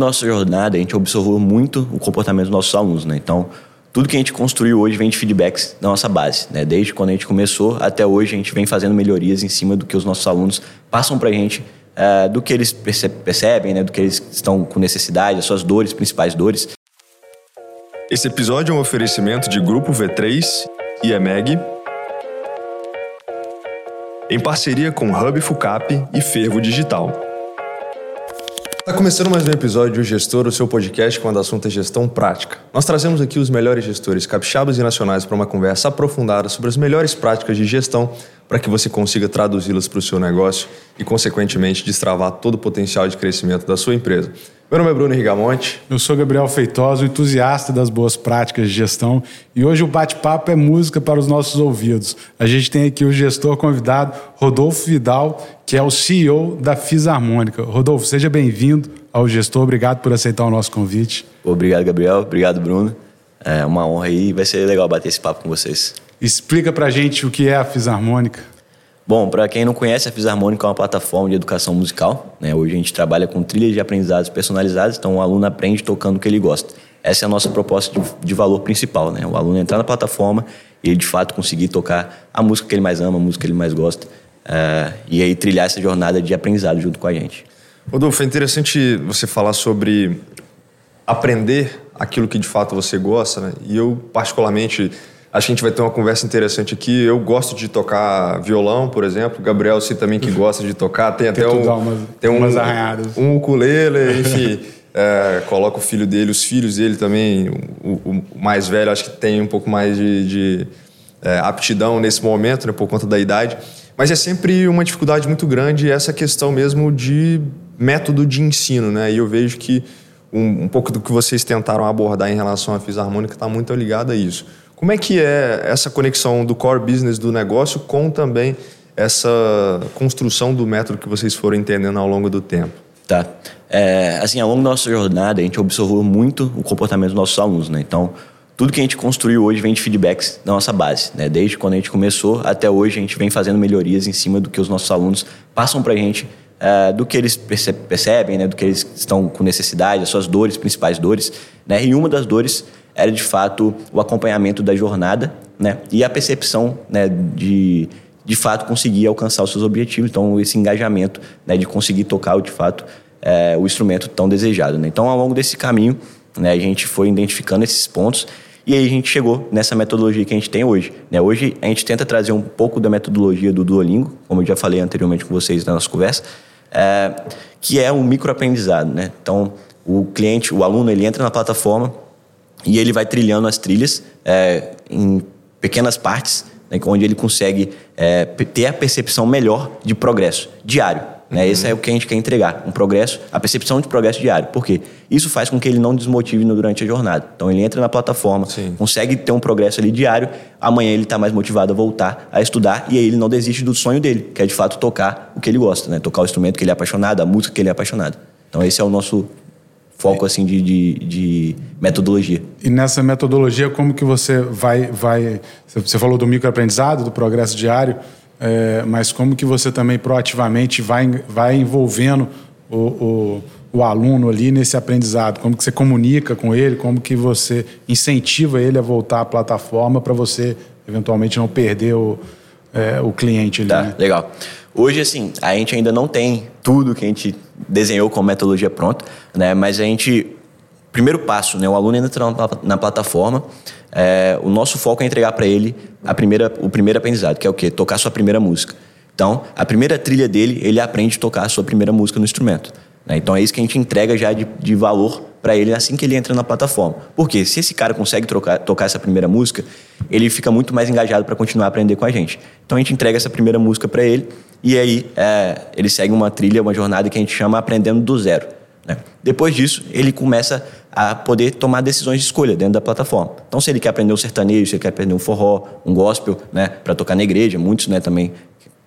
nossa jornada, a gente observou muito o comportamento dos nossos alunos, né? Então, tudo que a gente construiu hoje vem de feedbacks da nossa base, né? Desde quando a gente começou até hoje, a gente vem fazendo melhorias em cima do que os nossos alunos passam para a gente, uh, do que eles percebem, né? Do que eles estão com necessidade, as suas dores, principais dores. Esse episódio é um oferecimento de Grupo V3 e EMEG, em parceria com Hub Fucap e Fervo Digital. Está começando mais um episódio do Gestor, o seu podcast quando o assunto é gestão prática. Nós trazemos aqui os melhores gestores capixabas e nacionais para uma conversa aprofundada sobre as melhores práticas de gestão para que você consiga traduzi-las para o seu negócio e, consequentemente, destravar todo o potencial de crescimento da sua empresa. Meu nome é Bruno Rigamonte. Eu sou Gabriel Feitosa, entusiasta das boas práticas de gestão. E hoje o bate-papo é música para os nossos ouvidos. A gente tem aqui o gestor convidado, Rodolfo Vidal, que é o CEO da Fisarmônica. Rodolfo, seja bem-vindo ao gestor. Obrigado por aceitar o nosso convite. Obrigado, Gabriel. Obrigado, Bruno. É uma honra aí. Vai ser legal bater esse papo com vocês. Explica pra gente o que é a Fisarmônica. Bom, para quem não conhece, a Fisarmônica é uma plataforma de educação musical. Né? Hoje a gente trabalha com trilhas de aprendizados personalizadas, então o aluno aprende tocando o que ele gosta. Essa é a nossa proposta de, de valor principal. Né? O aluno entrar na plataforma e ele de fato conseguir tocar a música que ele mais ama, a música que ele mais gosta, uh, e aí trilhar essa jornada de aprendizado junto com a gente. Rodolfo, é interessante você falar sobre aprender aquilo que de fato você gosta, né? E eu, particularmente, Acho que a gente vai ter uma conversa interessante aqui. Eu gosto de tocar violão, por exemplo. Gabriel, você também que gosta de tocar. Tem até um, umas, tem um, umas arranhadas. um ukulele, enfim. é, coloca o filho dele, os filhos dele também. O, o, mais velho, acho que tem um pouco mais de, de é, aptidão nesse momento, né, por conta da idade. Mas é sempre uma dificuldade muito grande essa questão mesmo de método de ensino, né? E eu vejo que um, um pouco do que vocês tentaram abordar em relação à fisarmônica está muito ligado a isso. Como é que é essa conexão do core business do negócio com também essa construção do método que vocês foram entendendo ao longo do tempo? Tá. É, assim, ao longo da nossa jornada, a gente observou muito o comportamento dos nossos alunos, né? Então, tudo que a gente construiu hoje vem de feedbacks da nossa base, né? Desde quando a gente começou até hoje, a gente vem fazendo melhorias em cima do que os nossos alunos passam para a gente, é, do que eles percebem, né? Do que eles estão com necessidade, as suas dores, principais dores, né? E uma das dores era de fato o acompanhamento da jornada né? e a percepção né, de de fato conseguir alcançar os seus objetivos. Então, esse engajamento né, de conseguir tocar de fato é, o instrumento tão desejado. Né? Então, ao longo desse caminho, né, a gente foi identificando esses pontos e aí a gente chegou nessa metodologia que a gente tem hoje. Né? Hoje a gente tenta trazer um pouco da metodologia do Duolingo, como eu já falei anteriormente com vocês na nossa conversa, é, que é um microaprendizado. Né? Então, o cliente, o aluno, ele entra na plataforma, e ele vai trilhando as trilhas é, em pequenas partes, né, onde ele consegue é, ter a percepção melhor de progresso diário. Né? Uhum. Esse é o que a gente quer entregar, um progresso, a percepção de progresso diário. Por quê? Isso faz com que ele não desmotive durante a jornada. Então ele entra na plataforma, Sim. consegue ter um progresso ali diário, amanhã ele está mais motivado a voltar a estudar e aí ele não desiste do sonho dele, que é de fato tocar o que ele gosta, né? tocar o instrumento que ele é apaixonado, a música que ele é apaixonado. Então esse é o nosso foco assim de, de, de, metodologia. E nessa metodologia, como que você vai, vai você falou do microaprendizado, do progresso diário, é, mas como que você também proativamente vai, vai envolvendo o, o, o, aluno ali nesse aprendizado? Como que você comunica com ele? Como que você incentiva ele a voltar à plataforma para você eventualmente não perder o, é, o cliente ali? Tá, né? legal. Hoje, assim, a gente ainda não tem tudo que a gente desenhou com metodologia pronta, né? Mas a gente, primeiro passo, né? O aluno entra na plataforma, é, o nosso foco é entregar para ele a primeira, o primeiro aprendizado, que é o quê? Tocar sua primeira música. Então, a primeira trilha dele, ele aprende a tocar a sua primeira música no instrumento. Né? Então, é isso que a gente entrega já de, de valor para ele assim que ele entra na plataforma. Porque se esse cara consegue trocar, tocar essa primeira música, ele fica muito mais engajado para continuar a aprender com a gente. Então a gente entrega essa primeira música para ele e aí é, ele segue uma trilha, uma jornada que a gente chama aprendendo do zero. Né? Depois disso, ele começa a poder tomar decisões de escolha dentro da plataforma. Então, se ele quer aprender um sertanejo, se ele quer aprender um forró, um gospel, né, para tocar na igreja, muitos, né, também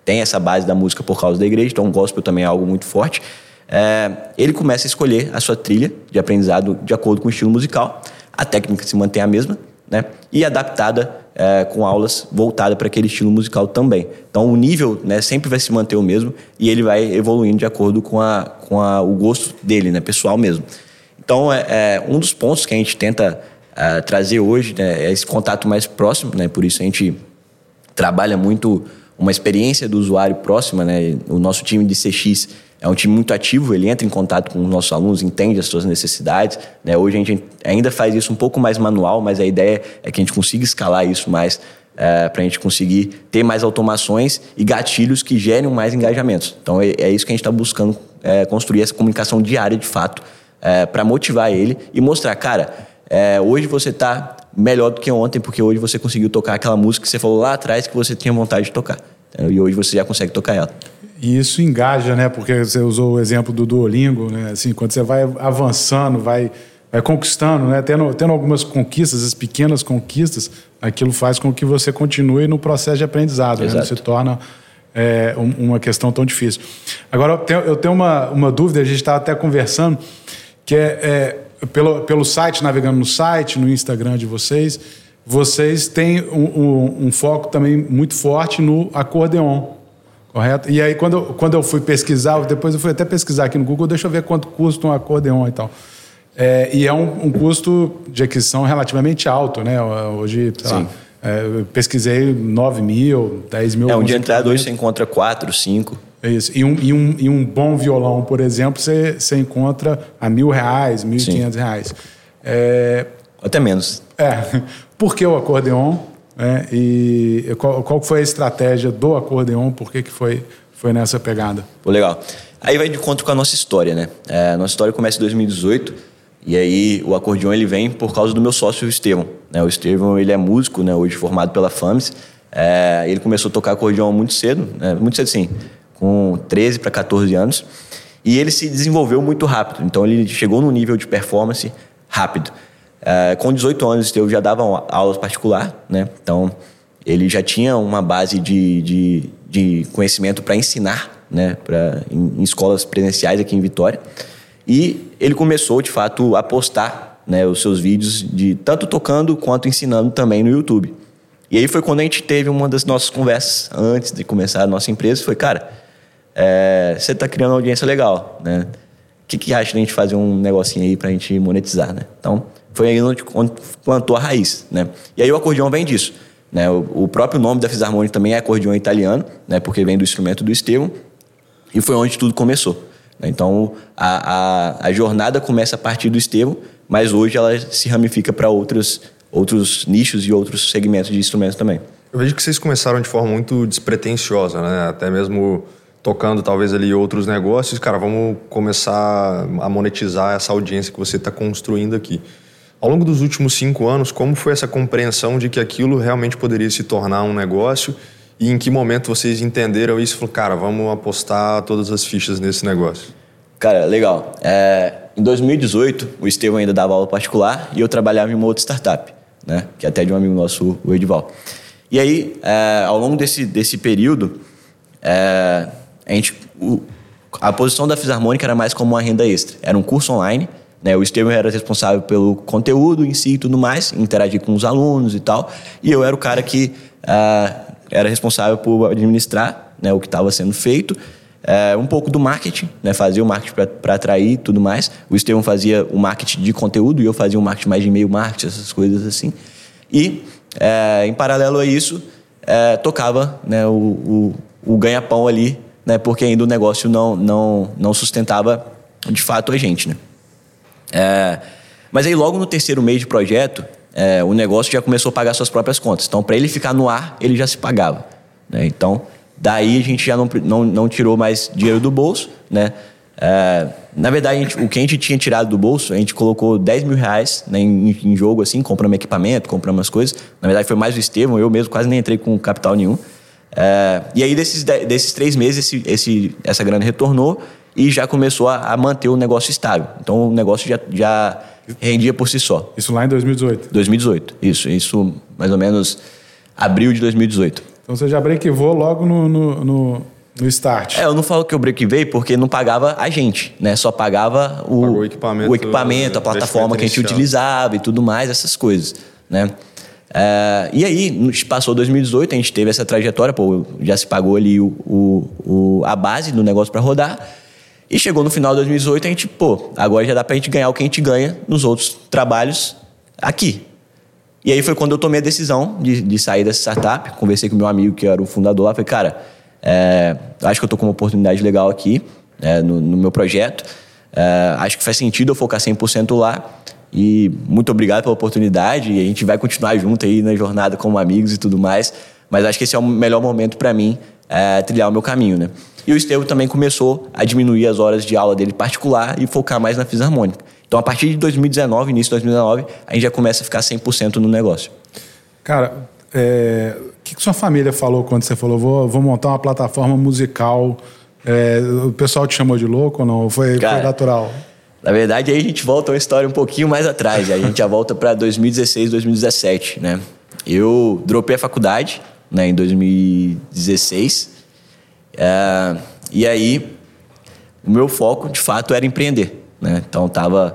têm essa base da música por causa da igreja, então o gospel também é algo muito forte é, ele começa a escolher a sua trilha de aprendizado de acordo com o estilo musical. A técnica se mantém a mesma, né? E adaptada é, com aulas voltadas para aquele estilo musical também. Então o nível né, sempre vai se manter o mesmo e ele vai evoluindo de acordo com, a, com a, o gosto dele, né, pessoal mesmo. Então, é, é um dos pontos que a gente tenta uh, trazer hoje né, é esse contato mais próximo, né? Por isso a gente trabalha muito uma experiência do usuário próxima, né? O nosso time de CX é um time muito ativo, ele entra em contato com os nossos alunos, entende as suas necessidades. Né? Hoje a gente ainda faz isso um pouco mais manual, mas a ideia é que a gente consiga escalar isso mais é, para a gente conseguir ter mais automações e gatilhos que gerem mais engajamentos. Então é, é isso que a gente está buscando é, construir essa comunicação diária de fato é, para motivar ele e mostrar, cara, é, hoje você está melhor do que ontem porque hoje você conseguiu tocar aquela música que você falou lá atrás que você tinha vontade de tocar. E hoje você já consegue tocar ela. E isso engaja, né? Porque você usou o exemplo do Duolingo, né? Assim, quando você vai avançando, vai, vai conquistando, né? Tendo, tendo algumas conquistas, as pequenas conquistas, aquilo faz com que você continue no processo de aprendizado, né? Não se torna é, uma questão tão difícil. Agora, eu tenho, eu tenho uma, uma dúvida, a gente estava até conversando, que é, é, pelo, pelo site, navegando no site, no Instagram de vocês, vocês têm um, um, um foco também muito forte no acordeon. Correto? E aí, quando, eu, quando eu fui pesquisar, depois eu fui até pesquisar aqui no Google, deixa eu ver quanto custa um acordeon e tal. É, e é um, um, custo de aquisição relativamente alto, né? Hoje, lá, é, eu pesquisei 9 mil, 10 mil. É, um de entrada hoje você encontra 4, 5. É isso. E um, e, um, e um bom violão, por exemplo, você, encontra a mil reais, mil e quinhentos reais. É... Até menos. É. Por que o acordeon? É, e qual, qual, foi a estratégia do acordeon? Por que, que foi, foi nessa pegada? Pô, legal. Aí vai de encontro com a nossa história, né? É, a nossa história começa em 2018 e aí o acordeon ele vem por causa do meu sócio, o Estevão. Né? O Estevão ele é músico, né? hoje formado pela FAMS. É, ele começou a tocar acordeon muito cedo, né? muito cedo sim, com 13 para 14 anos. E ele se desenvolveu muito rápido. Então ele chegou num nível de performance rápido. É, com 18 anos, eu já dava aulas particular, né? Então, ele já tinha uma base de, de, de conhecimento para ensinar, né? Pra, em, em, escolas presenciais aqui em Vitória. E ele começou, de fato, a postar né, os seus vídeos de tanto tocando quanto ensinando também no YouTube. E aí foi quando a gente teve uma das nossas conversas antes de começar a nossa empresa. Foi, cara, é, você está criando uma audiência legal, né? O que, que acha de a gente fazer um negocinho aí para a gente monetizar, né? Então, foi aí onde, plantou a raiz, né? E aí o acordeão vem disso. Né? O, o próprio nome da fisarmônica também é acordeão italiano, né? porque vem do instrumento do Estevão, e foi onde tudo começou. Né? Então, a, a, a, jornada começa a partir do Estevão, mas hoje ela se ramifica para outros, outros nichos e outros segmentos de instrumentos também. Eu vejo que vocês começaram de forma muito despretensiosa, né? até mesmo tocando talvez ali outros negócios. Cara, vamos começar a monetizar essa audiência que você está construindo aqui. Ao longo dos últimos cinco anos, como foi essa compreensão de que aquilo realmente poderia se tornar um negócio e em que momento vocês entenderam isso e falaram, cara, vamos apostar todas as fichas nesse negócio? Cara, legal. É, em 2018, o Estevão ainda dava aula particular e eu trabalhava em uma outra startup, né? que é até de um amigo nosso, o Edival. E aí, é, ao longo desse, desse período, é, a, gente, o, a posição da Fisarmônica era mais como uma renda extra. Era um curso online né? O Estevam era responsável pelo conteúdo em si e tudo mais, interagir com os alunos e tal. E eu era o cara que uh, era responsável por administrar né, o que estava sendo feito. Uh, um pouco do marketing, né? fazia o marketing para atrair e tudo mais. O Estevam fazia o marketing de conteúdo e eu fazia o marketing mais de e-mail marketing, essas coisas assim. E, uh, em paralelo a isso, tocava né, o, o, o ganha-pão ali, né? porque ainda o negócio não, não, não sustentava de fato a gente. Né? É, mas aí, logo no terceiro mês de projeto, é, o negócio já começou a pagar suas próprias contas. Então, para ele ficar no ar, ele já se pagava. Né? Então, daí a gente já não, não, não tirou mais dinheiro do bolso. Né? É, na verdade, gente, o que a gente tinha tirado do bolso, a gente colocou 10 mil reais né, em, em, jogo, assim, compramos equipamento, compramos as coisas. Na verdade, foi mais o Estevam, eu mesmo quase nem entrei com capital nenhum. É, e aí, desses, desses três meses, esse, esse, essa grana retornou e já começou a, a, manter o negócio estável. Então o negócio já, já rendia por si só. Isso lá em 2018? 2018, isso. Isso mais ou menos abril de 2018. Então você já breakivou logo no, no, no, no start? É, eu não falo que eu breakivei porque não pagava a gente, né? Só pagava o, o equipamento, o equipamento a plataforma que a gente utilizava e tudo mais, essas coisas, né? É, e aí, passou 2018, a gente teve essa trajetória, pô, já se pagou ali o, o, o a base do negócio para rodar. E chegou no final de 2018, a gente, pô, agora já dá pra gente ganhar o que a gente ganha nos outros trabalhos aqui. E aí foi quando eu tomei a decisão de, de sair dessa startup. Conversei com meu amigo, que era o fundador lá. Falei, cara, é, acho que eu tô com uma oportunidade legal aqui é, no, no, meu projeto. É, acho que faz sentido eu focar 100% lá. E muito obrigado pela oportunidade. E a gente vai continuar junto aí na jornada como amigos e tudo mais. Mas acho que esse é o melhor momento para mim é, trilhar o meu caminho, né? E o Estevam também começou a diminuir as horas de aula dele particular e focar mais na fisarmônica. Então, a partir de 2019, início de 2019, a gente já começa a ficar 100% no negócio. Cara, é, o que, que sua família falou quando você falou, vou, vou montar uma plataforma musical? É, o pessoal te chamou de louco ou não? Foi, Cara, foi natural? Na verdade, aí a gente volta uma história um pouquinho mais atrás. a gente já volta para 2016, 2017, né? Eu dropei a faculdade né, em 2016. É, e aí, o meu foco, de fato, era empreender. Né? Então, estava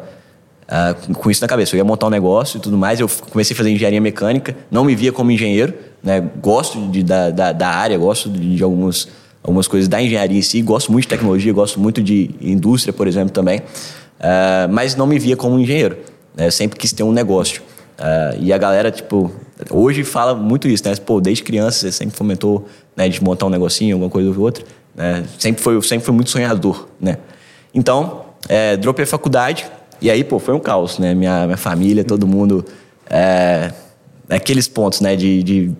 uh, com isso na cabeça. Eu ia montar um negócio e tudo mais. Eu comecei a fazer engenharia mecânica. Não me via como engenheiro. Né? Gosto de, da, da, da, área, gosto de, de algumas coisas da engenharia em si. Gosto muito de tecnologia, gosto muito de indústria, por exemplo, também. Uh, mas não me via como engenheiro. Né? Eu sempre quis ter um negócio. Uh, e a galera, tipo, hoje fala muito isso, né? Pô, desde criança você sempre fomentou né, de montar um negocinho, alguma coisa ou outra. Né? Sempre, foi, sempre foi muito sonhador, né? Então, é, dropei a faculdade e aí, pô, foi um caos, né? Minha, minha família, todo mundo... É, aqueles pontos, né? de, de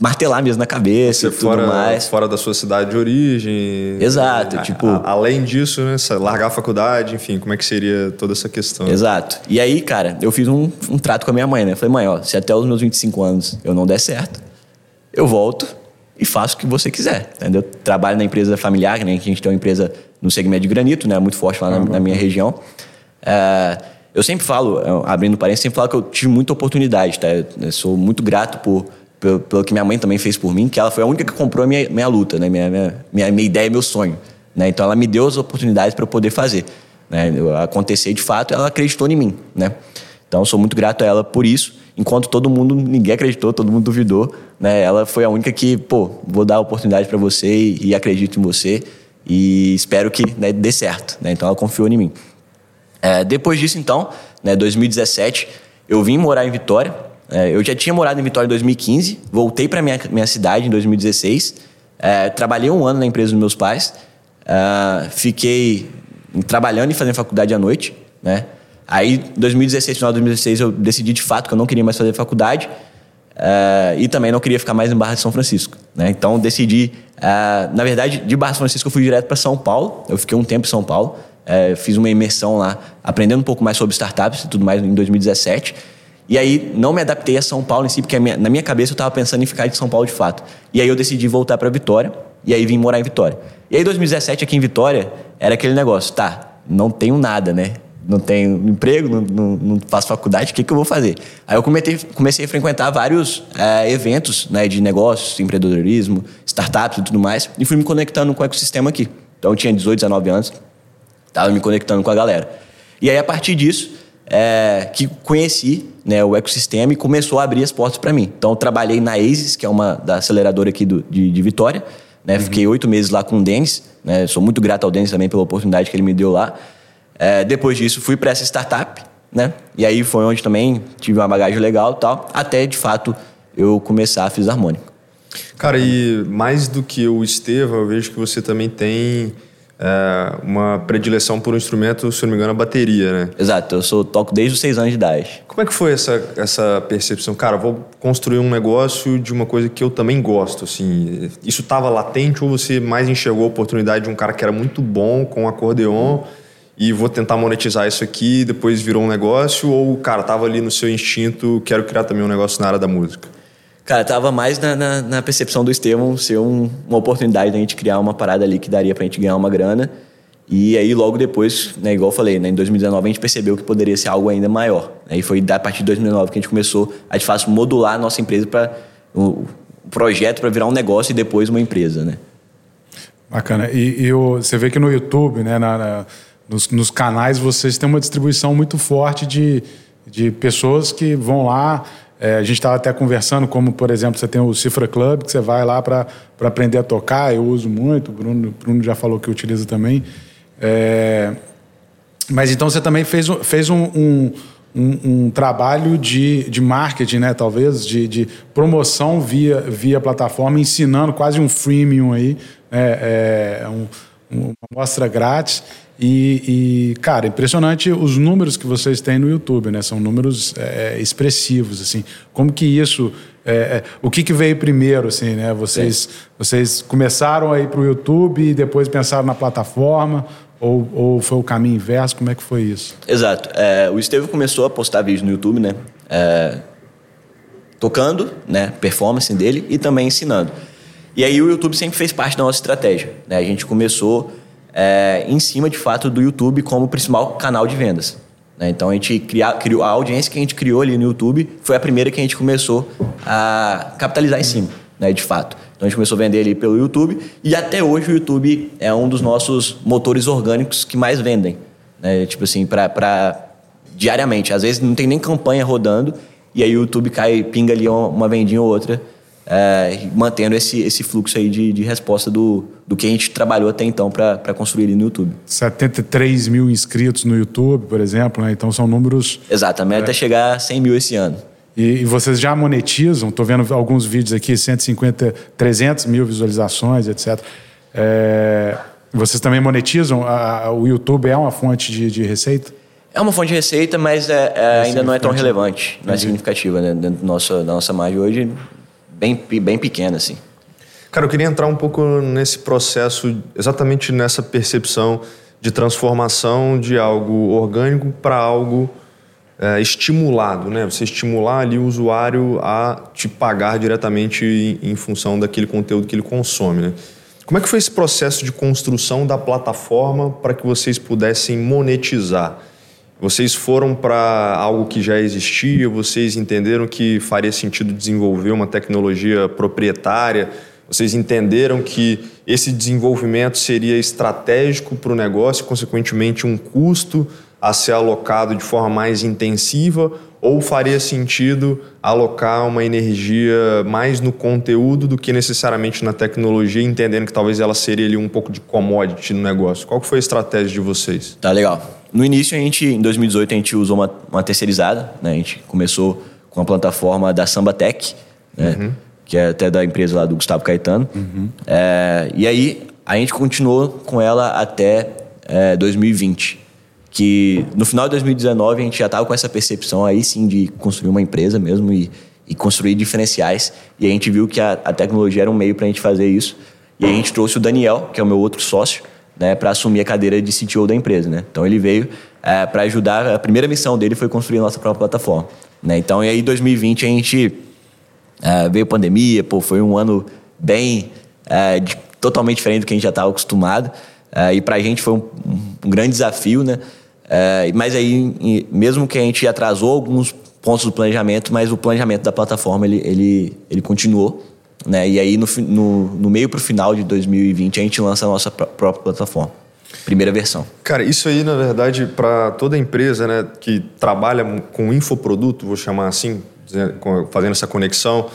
martelar mesmo na cabeça e tudo fora, mais. Fora da sua cidade de origem. Exato, a, tipo... A, além disso, né, largar a faculdade, enfim, como é que seria toda essa questão? Exato. E aí, cara, eu fiz um, um trato com a minha mãe, né? Falei, mãe, ó, se até os meus 25 anos eu não der certo, eu volto e faço o que você quiser, entendeu? Trabalho na empresa familiar, né? Que a gente tem uma empresa no segmento de granito, né? Muito forte lá na, na minha região. É, eu sempre falo, abrindo parênteses, sempre falo que eu tive muita oportunidade, tá? Eu sou muito grato por pelo, pelo, que minha mãe também fez por mim, que ela foi a única que comprou a minha, minha luta, né? minha, minha, minha, minha ideia, meu sonho. Né? Então ela me deu as oportunidades para eu poder fazer. Né? Acontecer de fato, ela acreditou em mim. Né? Então sou muito grato a ela por isso. Enquanto todo mundo, ninguém acreditou, todo mundo duvidou, né? Ela foi a única que, pô, vou dar a oportunidade para você e, e, acredito em você e espero que né, dê certo, né? Então ela confiou em mim. É, depois disso, então, né, 2017, eu vim morar em Vitória, é, eu já tinha morado em Vitória em 2015, voltei para minha, minha cidade em 2016, é, trabalhei um ano na empresa dos meus pais, é, fiquei trabalhando e fazendo faculdade à noite, né? Aí, 2016, final de 2016, eu decidi de fato que eu não queria mais fazer faculdade é, e também não queria ficar mais em Barra de São Francisco, né? Então, decidi, é, na verdade, de Barra de São Francisco eu fui direto para São Paulo, eu fiquei um tempo em São Paulo, é, fiz uma imersão lá, aprendendo um pouco mais sobre startups e tudo mais em 2017. E aí não me adaptei a São Paulo em si, porque minha, na minha cabeça eu estava pensando em ficar em São Paulo de fato. E aí eu decidi voltar para Vitória, e aí vim morar em Vitória. E aí 2017 aqui em Vitória era aquele negócio, tá, não tenho nada, né? Não tenho emprego, não, não, não faço faculdade, o que, que eu vou fazer? Aí eu comecei, comecei a frequentar vários é, eventos né, de negócios, empreendedorismo, startups e tudo mais, e fui me conectando com o ecossistema aqui. Então eu tinha 18, 19 anos, estava me conectando com a galera. E aí a partir disso, é, que conheci né, o ecossistema e começou a abrir as portas para mim. Então, eu trabalhei na ASIS, que é uma da aceleradora aqui do, de, de Vitória. Né? Uhum. Fiquei oito meses lá com o Denis. Né? Sou muito grato ao Denis também pela oportunidade que ele me deu lá. É, depois disso, fui para essa startup. Né? E aí foi onde também tive uma bagagem legal tal, até de fato eu começar a Fisarmônica. Cara, e mais do que o Estevão, eu vejo que você também tem é, uma predileção por um instrumento, se não me engano, a bateria, né? Exato, eu sou, toco desde os seis anos de idade. Como é que foi essa, essa percepção? Cara, vou construir um negócio de uma coisa que eu também gosto, assim. Isso estava latente ou você mais enxergou a oportunidade de um cara que era muito bom com acordeon e vou tentar monetizar isso aqui, depois virou um negócio? Ou, cara, tava ali no seu instinto, quero criar também um negócio na área da música? Cara, tava mais na, na, na percepção do Estevão ser um, uma oportunidade da gente criar uma parada ali que daria pra gente ganhar uma grana. E aí, logo depois, né, igual eu falei, né, em 2019 a gente percebeu que poderia ser algo ainda maior. Né, e foi a partir de 2019 que a gente começou a, de fato, modular a nossa empresa para o projeto para virar um negócio e depois uma empresa, né? Bacana. E, e o, você vê que no YouTube, né, na, na, nos, nos canais, vocês têm uma distribuição muito forte de, de pessoas que vão lá é, a gente estava até conversando, como, por exemplo, você tem o Cifra Club, que você vai lá para aprender a tocar, eu uso muito, o Bruno, Bruno já falou que utiliza também. É, mas então você também fez, fez um, um, um, um trabalho de, de marketing, né? Talvez, de, de promoção via, via plataforma, ensinando quase um freemium aí, é, é, um, uma amostra grátis. E, e, cara, impressionante os números que vocês têm no YouTube, né? São números é, expressivos, assim. Como que isso... É, é, o que, que veio primeiro, assim, né? Vocês, vocês começaram a ir para o YouTube e depois pensaram na plataforma? Ou, ou foi o caminho inverso? Como é que foi isso? Exato. É, o Estevam começou a postar vídeos no YouTube, né? É, tocando, né? Performance dele e também ensinando. E aí o YouTube sempre fez parte da nossa estratégia. Né? A gente começou é, em cima, de fato, do YouTube como principal canal de vendas. Né? Então a gente cria, criou a audiência que a gente criou ali no YouTube foi a primeira que a gente começou a capitalizar em cima, né? De fato. Então a gente começou a vender ali pelo YouTube e até hoje o YouTube é um dos nossos motores orgânicos que mais vendem, né? Tipo assim, para diariamente. Às vezes não tem nem campanha rodando e aí o YouTube cai, pinga ali uma vendinha ou outra é, mantendo esse, esse fluxo aí de, de resposta do, do que a gente trabalhou até então para construir ali no YouTube. 73 mil inscritos no YouTube, por exemplo, né? então são números. Exato, a meta é, é chegar a 100 mil esse ano. E, e vocês já monetizam? Estou vendo alguns vídeos aqui, 150, 300 mil visualizações, etc. É, vocês também monetizam? A, a, o YouTube é uma fonte de, de receita? É uma fonte de receita, mas é, é, ainda não é tão relevante, não é significativa né? dentro da nossa, da nossa margem hoje bem, bem pequena, assim. Cara, eu queria entrar um pouco nesse processo, exatamente nessa percepção de transformação de algo orgânico para algo é, estimulado, né? Você estimular ali o usuário a te pagar diretamente em, em função daquele conteúdo que ele consome, né? Como é que foi esse processo de construção da plataforma para que vocês pudessem monetizar? Vocês foram para algo que já existia, vocês entenderam que faria sentido desenvolver uma tecnologia proprietária, vocês entenderam que esse desenvolvimento seria estratégico para o negócio, consequentemente, um custo a ser alocado de forma mais intensiva, ou faria sentido alocar uma energia mais no conteúdo do que necessariamente na tecnologia, entendendo que talvez ela seria ali um pouco de commodity no negócio? Qual foi a estratégia de vocês? Tá legal. No início, a gente, em 2018, a gente usou uma, uma terceirizada. Né? A gente começou com a plataforma da Samba Tech, né? Uhum. que é até da empresa lá do Gustavo Caetano. Uhum. É, e aí, a gente continuou com ela até é, 2020. Que no final de 2019, a gente já estava com essa percepção aí sim de construir uma empresa mesmo e, e construir diferenciais. E a gente viu que a, a tecnologia era um meio para a gente fazer isso. E a gente trouxe o Daniel, que é o meu outro sócio, né, para assumir a cadeira de CTO da empresa. Né? Então ele veio é, para ajudar. A primeira missão dele foi construir a nossa própria plataforma. Né? Então, e aí, 2020 a gente é, veio pandemia, pô, foi um ano bem é, de, totalmente diferente do que a gente já estava acostumado. É, e para a gente foi um, um, grande desafio, né? É, mas aí, mesmo que a gente atrasou alguns pontos do planejamento, mas o planejamento da plataforma ele, ele, ele continuou. Né? E aí, no, no, no meio para o final de 2020, a gente lança a nossa própria plataforma. Primeira versão. Cara, isso aí, na verdade, para toda empresa né, que trabalha com infoproduto, vou chamar assim, fazendo essa conexão.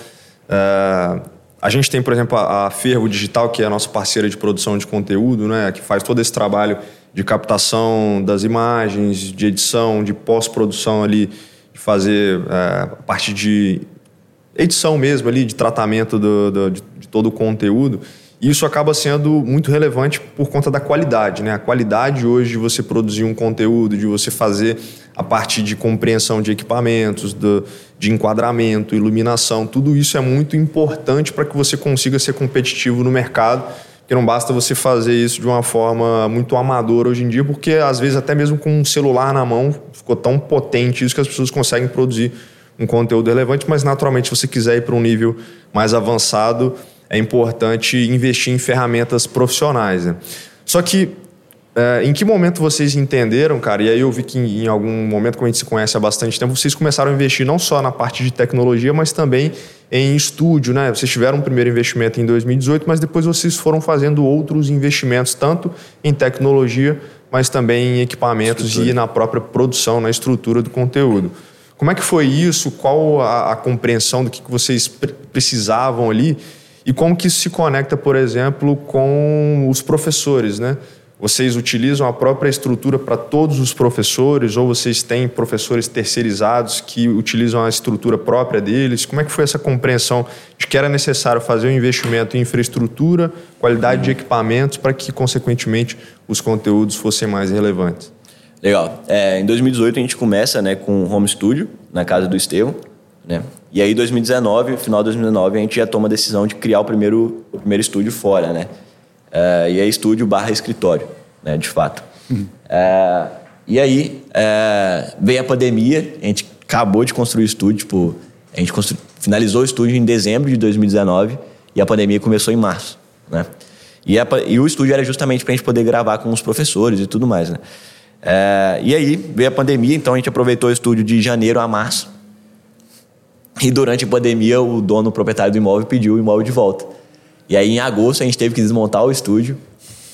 É, a gente tem, por exemplo, a, Fervo Digital, que é a nossa parceira de produção de conteúdo, né, que faz todo esse trabalho de captação das imagens, de edição, de pós-produção ali, de fazer é, parte de edição mesmo ali, de tratamento do, do, de, de, todo o conteúdo. Isso acaba sendo muito relevante por conta da qualidade. Né? A qualidade hoje de você produzir um conteúdo, de você fazer a parte de compreensão de equipamentos, do, de enquadramento, iluminação, tudo isso é muito importante para que você consiga ser competitivo no mercado. Porque não basta você fazer isso de uma forma muito amadora hoje em dia, porque às vezes até mesmo com um celular na mão ficou tão potente isso que as pessoas conseguem produzir um conteúdo relevante, mas naturalmente, se você quiser ir para um nível mais avançado, é importante investir em ferramentas profissionais. Né? Só que é, em que momento vocês entenderam, cara? E aí eu vi que em, em, algum momento, como a gente se conhece há bastante tempo, vocês começaram a investir não só na parte de tecnologia, mas também em estúdio, né? Vocês tiveram um primeiro investimento em 2018, mas depois vocês foram fazendo outros investimentos, tanto em tecnologia, mas também em equipamentos estrutura. e na própria produção, na estrutura do conteúdo. Como é que foi isso? Qual a, a compreensão do que, que vocês precisavam ali? E como que isso se conecta, por exemplo, com os professores, né? vocês utilizam a própria estrutura para todos os professores ou vocês têm professores terceirizados que utilizam a estrutura própria deles? Como é que foi essa compreensão de que era necessário fazer um investimento em infraestrutura, qualidade de equipamentos para que, consequentemente, os conteúdos fossem mais relevantes? Legal. É, em 2018 a gente começa né, com o home studio na casa do Estevão. Né? E aí, em 2019, final de 2019, a gente já toma a decisão de criar o primeiro, o primeiro estúdio fora, né? Uh, e é estúdio barra escritório, né, de fato. Uhum. Uh, e aí uh, veio a pandemia, a gente acabou de construir o estúdio, tipo, a gente constru... finalizou o estúdio em dezembro de 2019 e a pandemia começou em março, né? E, a... e o estúdio era justamente para a gente poder gravar com os professores e tudo mais, né? e aí veio a pandemia, então a gente aproveitou o estúdio de janeiro a março. E durante a pandemia, o dono, o proprietário do imóvel, pediu o imóvel de volta. E aí, em agosto, a gente teve que desmontar o estúdio,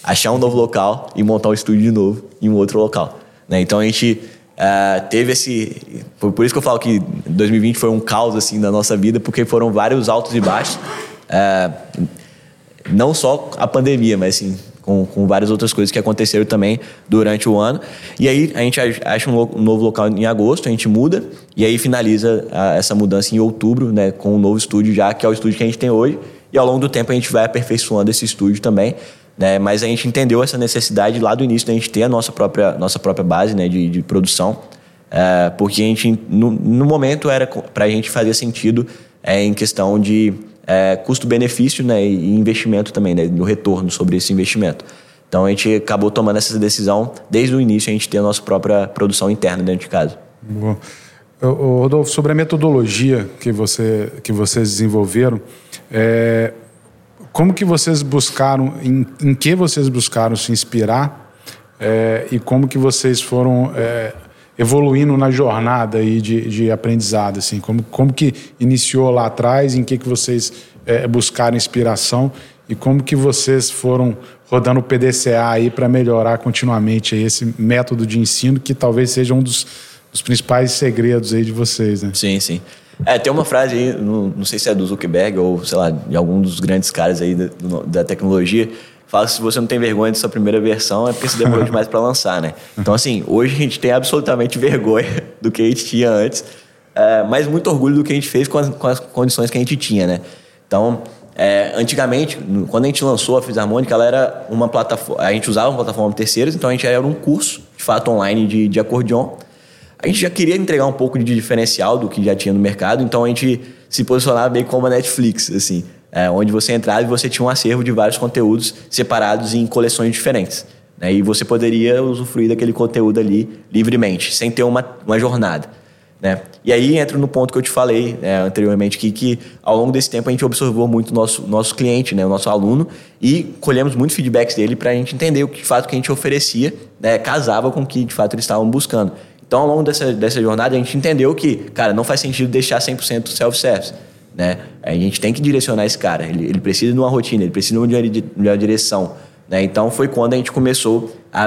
achar um novo local e montar o estúdio de novo em um outro local. Né? Então, a gente uh, teve esse... Por, isso que eu falo que 2020 foi um caos assim, da nossa vida, porque foram vários altos e baixos. Uh, não só a pandemia, mas assim, com, com, várias outras coisas que aconteceram também durante o ano. E aí a gente acha um, novo local em agosto, a gente muda e aí finaliza a, essa mudança em outubro, né, com um novo estúdio já, que é o estúdio que a gente tem hoje. E ao longo do tempo a gente vai aperfeiçoando esse estúdio também. Né? Mas a gente entendeu essa necessidade lá do início da gente ter a nossa própria, nossa própria base né, de, de produção. É, porque a gente, no, no momento, era para a gente fazer sentido é, em questão de é, custo-benefício né, e investimento também, né, no retorno sobre esse investimento. Então a gente acabou tomando essa decisão desde o início a gente ter a nossa própria produção interna dentro de casa. Boa. Rodolfo, sobre a metodologia que, você, que vocês desenvolveram, é, como que vocês buscaram, em, em, que vocês buscaram se inspirar é, e como que vocês foram é, evoluindo na jornada aí de, de aprendizado, assim, como, como que iniciou lá atrás, em que que vocês é, buscaram inspiração e como que vocês foram rodando o PDCA aí para melhorar continuamente esse método de ensino que talvez seja um dos os principais segredos aí de vocês, né? Sim, sim. É, tem uma frase aí, não, não sei se é do Zuckerberg ou, sei lá, de algum dos grandes caras aí da, da tecnologia, fala que se você não tem vergonha dessa primeira versão é porque você demorou demais para lançar, né? Então, assim, hoje a gente tem absolutamente vergonha do que a gente tinha antes, é, mas muito orgulho do que a gente fez com as, com as condições que a gente tinha, né? Então, é, antigamente, quando a gente lançou a Fisarmônica, ela era uma plataforma. A gente usava uma plataforma terceira, então a gente era um curso, de fato, online de, de acordeon a gente já queria entregar um pouco de diferencial do que já tinha no mercado, então a gente se posicionava bem como a Netflix, assim, é, onde você entrava e você tinha um acervo de vários conteúdos separados em coleções diferentes. Né? E você poderia usufruir daquele conteúdo ali livremente, sem ter uma, uma jornada. Né? E aí entra no ponto que eu te falei né, anteriormente, que, que ao longo desse tempo a gente observou muito o nosso, nosso cliente, né, o nosso aluno, e colhemos muitos feedbacks dele para a gente entender o que de fato que a gente oferecia né, casava com o que de fato eles estavam buscando. Então, ao longo dessa, dessa jornada, a gente entendeu que, cara, não faz sentido deixar 100% self-service. Né? A gente tem que direcionar esse cara. Ele, ele precisa de uma rotina, ele precisa de uma, direção. Né? Então, foi quando a gente começou a,